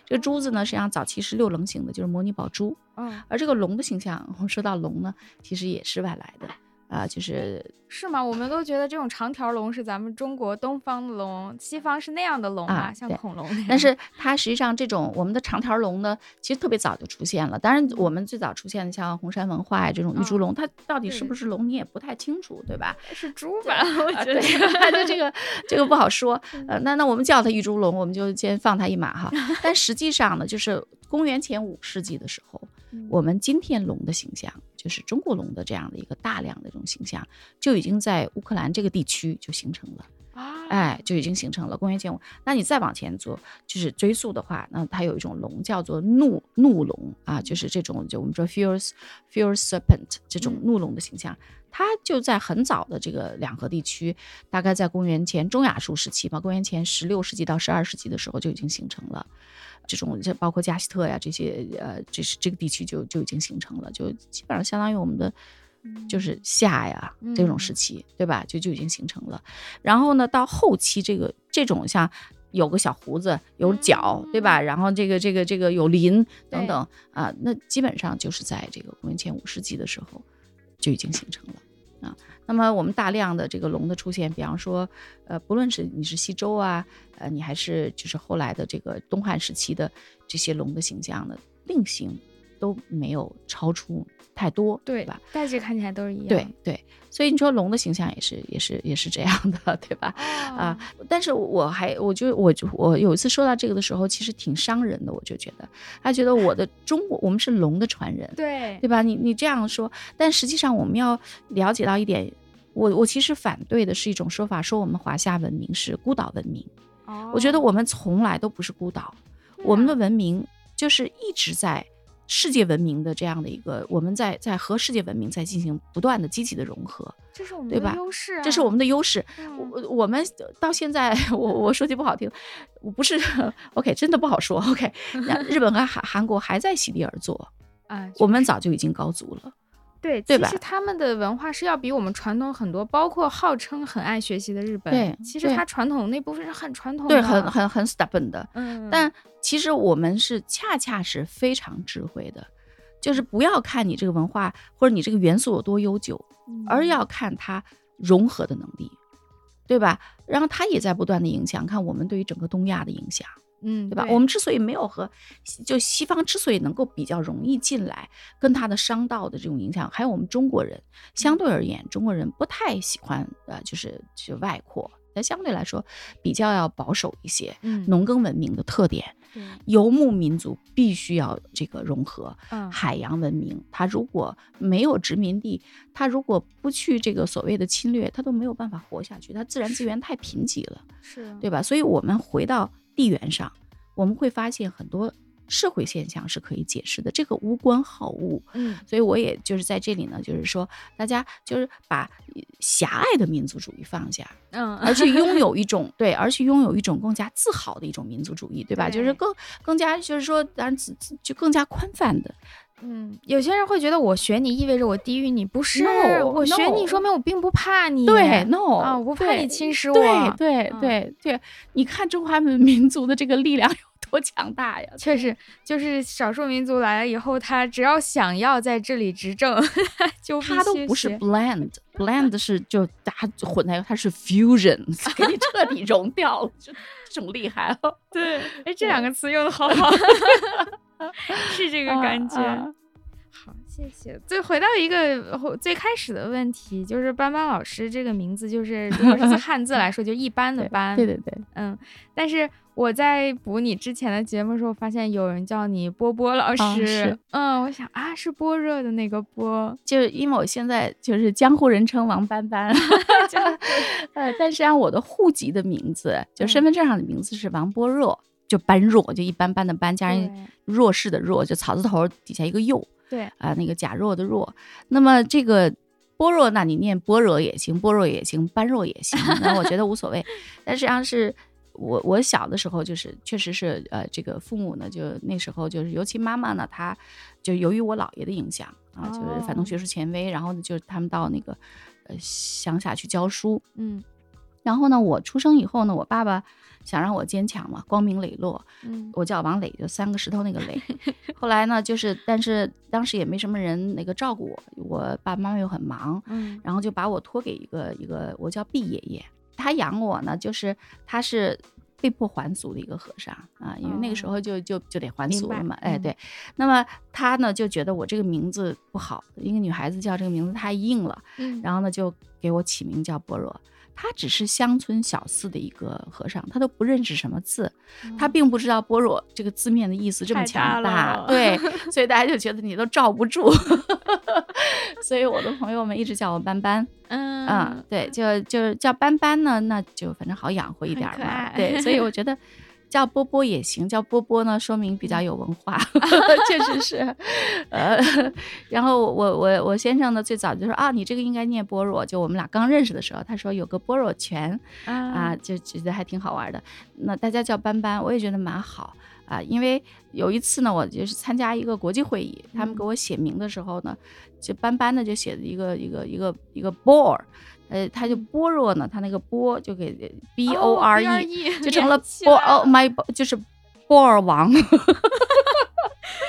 这个珠子呢，实际上早期是六棱形的，就是摩尼宝珠。嗯，而这个龙的形象，我们说到龙呢，其实也是外来的啊、就是是吗？我们都觉得这种长条龙是咱们中国东方的龙，西方是那样的龙啊像恐龙那样。但是它实际上这种我们的长条龙呢，其实特别早就出现了。当然，我们最早出现的像红山文化呀这种玉猪龙，它到底是不是龙，你也不太清楚，对吧？是猪吧？我啊，觉对得。，它就这个 这个不好说。呃，那那我们叫它玉猪龙，我们就先放它一马哈。但实际上呢，就是公元前五世纪的时候，我们今天龙的形象，就是中国龙的这样的一个大量的这种形象，就已经在乌克兰这个地区就形成了。啊，哎，就已经形成了公元前五。那你再往前做，就是追溯的话，那它有一种龙叫做怒怒龙啊，就是这种就我们说 fierce fierce serpent 这种嗯怒龙的形象，它就在很早的这个两河地区，大概在公元前中亚述时期吧，公元前十六世纪到十二世纪的时候就已经形成了。这种这包括加西特呀这些呃，这是这个地区就就已经形成了，就基本上相当于我们的就是夏呀这种时期，对吧？就就已经形成了。然后呢，到后期这个这种像有个小胡子、有角，对吧？然后这个这个这个有鳞等等啊，那基本上就是在这个公元前五世纪的时候就已经形成了啊。那么我们大量的这个龙的出现，比方说，呃，不论是你是西周啊，呃，你还是就是后来的这个东汉时期的这些龙的形象呢，令形都没有超出太多，对吧？大致看起来都是一样。对对，所以你说龙的形象也是也是也是这样的，对吧？啊，但是我还我就我就我有一次说到这个的时候，其实挺伤人的，我就觉得他觉得我的中国我们是龙的传人，对对吧？你你这样说，但实际上我们要了解到一点。我我其实反对的是一种说法，说我们华夏文明是孤岛文明。哦，我觉得我们从来都不是孤岛，我们的文明就是一直在世界文明的这样的一个，我们在在和世界文明在进行不断的积极的融合，这是我们的优势，这是我们的优势。我我们到现在，我我说句不好听，我不是 OK，真的不好说 OK。那日本和韩韩国还在席地而坐啊，我们早就已经高足了。对，其实他们的文化是要比我们传统很多，包括号称很爱学习的日本。对，其实他传统那部分是很传统的，对，很很很 stubborn 的。嗯，但其实我们是恰恰是非常智慧的，就是不要看你这个文化或者你这个元素有多悠久，而要看它融合的能力，对吧？然后它也在不断的影响，看我们对于整个东亚的影响。嗯，对吧？我们之所以没有和就西方之所以能够比较容易进来，跟他的商道的这种影响，还有我们中国人相对而言，中国人不太喜欢呃，就是就外扩，那相对来说比较要保守一些。嗯，农耕文明的特点，游牧民族必须要这个融合。嗯，海洋文明，它如果没有殖民地，它如果不去这个所谓的侵略，它都没有办法活下去，它自然资源太贫瘠了，是对吧？所以我们回到。地缘上，我们会发现很多社会现象是可以解释的，这个无关好恶。嗯，所以我也就是在这里呢，就是说大家就是把狭隘的民族主义放下，嗯，而去拥有一种对，而去拥有一种更加自豪的一种民族主义，对吧？就是更更加就是说，当然就更加宽泛的。嗯，有些人会觉得我学你意味着我低于你，不是？我学你说明我并不怕你。对，no 啊，我不怕你侵蚀我。对对对对，你看中华 民族的这个力量有多强大呀！确实，就是少数民族来了以后，他只要想要在这里执政，就他都不是 blend，blend 是就大家混在，他是 fusion，给你彻底融掉了，就这种厉害了。对，哎，这两个词用的好好。是这个感觉。好，谢谢。最回到一个最开始的问题，就是班班老师这个名字，就是如果是 汉字来说，就一般的班。对对对，嗯。但是我在补你之前的节目的时候，发现有人叫你波波老师。嗯，我想啊，是波热的那个波，就因为我现在就是江湖人称王班班。呃，但是按我的户籍的名字，就身份证上的名字是王般若。就般若，就一般般的般，加上弱势的弱，就草字头底下一个又，对啊，那个假弱的弱。那么这个般若，那你念般若也行，般若也行，般若也行，那我觉得无所谓。但实际上是我我小的时候，就是确实是呃，这个父母呢，就那时候就是，尤其妈妈呢，她就由于我姥爷的影响啊，就是反动学术权威，然后呢，就是他们到那个呃乡下去教书，嗯，然后呢，我出生以后呢，我爸爸。想让我坚强嘛，光明磊落。嗯，我叫王磊，就三个石头那个磊。后来呢，就是，但是当时也没什么人那个照顾我，我爸爸妈妈又很忙，嗯，然后就把我托给一个一个，我叫毕爷爷，他养我呢，就是他是被迫还俗的一个和尚啊，因为那个时候就就就得还俗了嘛。哎，对。那么他呢就觉得我这个名字不好，一个女孩子叫这个名字太硬了，嗯，然后呢就给我起名叫般若。他只是乡村小寺的一个和尚，他都不认识什么字，他并不知道“般若”这个字面的意思这么强大，对，所以大家就觉得你都罩不住，所以我的朋友们一直叫我班班，嗯，对，就就叫班班呢，那就反正好养活一点嘛，对，所以我觉得。叫波波也行，叫波波呢，说明比较有文化，确实是。呃，然后我我我先生呢，最早就说啊，你这个应该念般若。就我们俩刚认识的时候，他说有个般若泉啊，就觉得还挺好玩的。那大家叫班班，我也觉得蛮好啊。因为有一次呢，我就是参加一个国际会议，他们给我写名的时候呢，就班班的就写的一个一个一个一个 bor。呃，他就般若呢，他那个波就给 b o r e，就成了波哦 my，就是波尔王。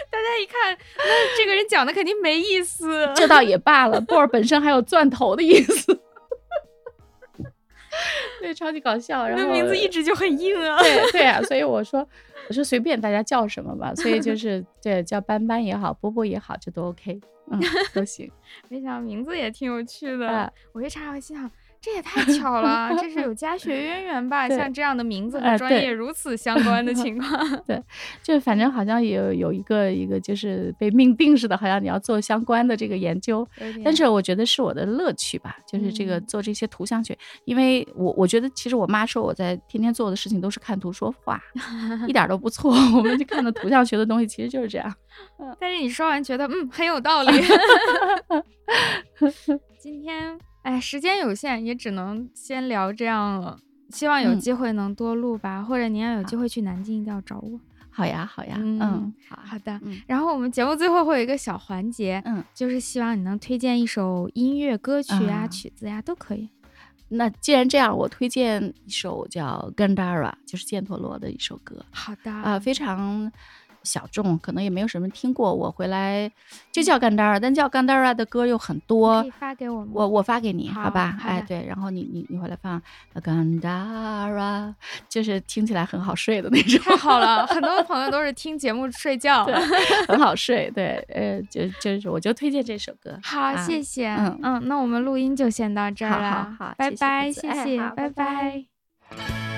大家家一看，那这个人讲的肯定没意思。这倒也罢了，波尔本身还有钻头的意思。对，超级搞笑。然后名字一直就很硬啊。对对啊，所以我说，我说随便大家叫什么吧。所以就 是对，叫斑斑也好，波波也好，这都 OK，嗯，都行。没想到名字也挺有趣的。我一查，我心想。这也太巧了，这是有 家学渊源吧？像这样的名字和专业如此相关的情况，对，就反正好像有有一个一个就是被命定似的，好像你要做相关的这个研究。但是我觉得是我的乐趣吧，就是这个做这些图像学，因为我我觉得其实我妈说我在天天做的事情都是看图说话，一点都不错。我们去看的图像学的东西其实就是这样。但是你说完觉得嗯很有道理。今天。哎，时间有限，也只能先聊这样了。希望有机会能多录吧，或者您要有机会去南京，一定要找我。好呀，好呀，嗯，好好的。然后我们节目最后会有一个小环节，嗯，就是希望你能推荐一首音乐歌曲啊、曲子呀，都可以。那既然这样，我推荐一首叫《Gandara》，就是犍陀罗的一首歌。好的，啊，非常。小众可能也没有什么听过，我回来就叫甘达尔，但叫甘达尔的歌又很多。可以发给我我我发给你，好吧？哎，对，然后你你你回来放甘达尔，就是听起来很好睡的那种。太好了，很多朋友都是 听节目睡觉，很好睡。对，呃，就就是我就推荐这首歌。好，谢谢。嗯嗯，那我们录音就先到这儿了。好，拜拜，谢谢，拜拜。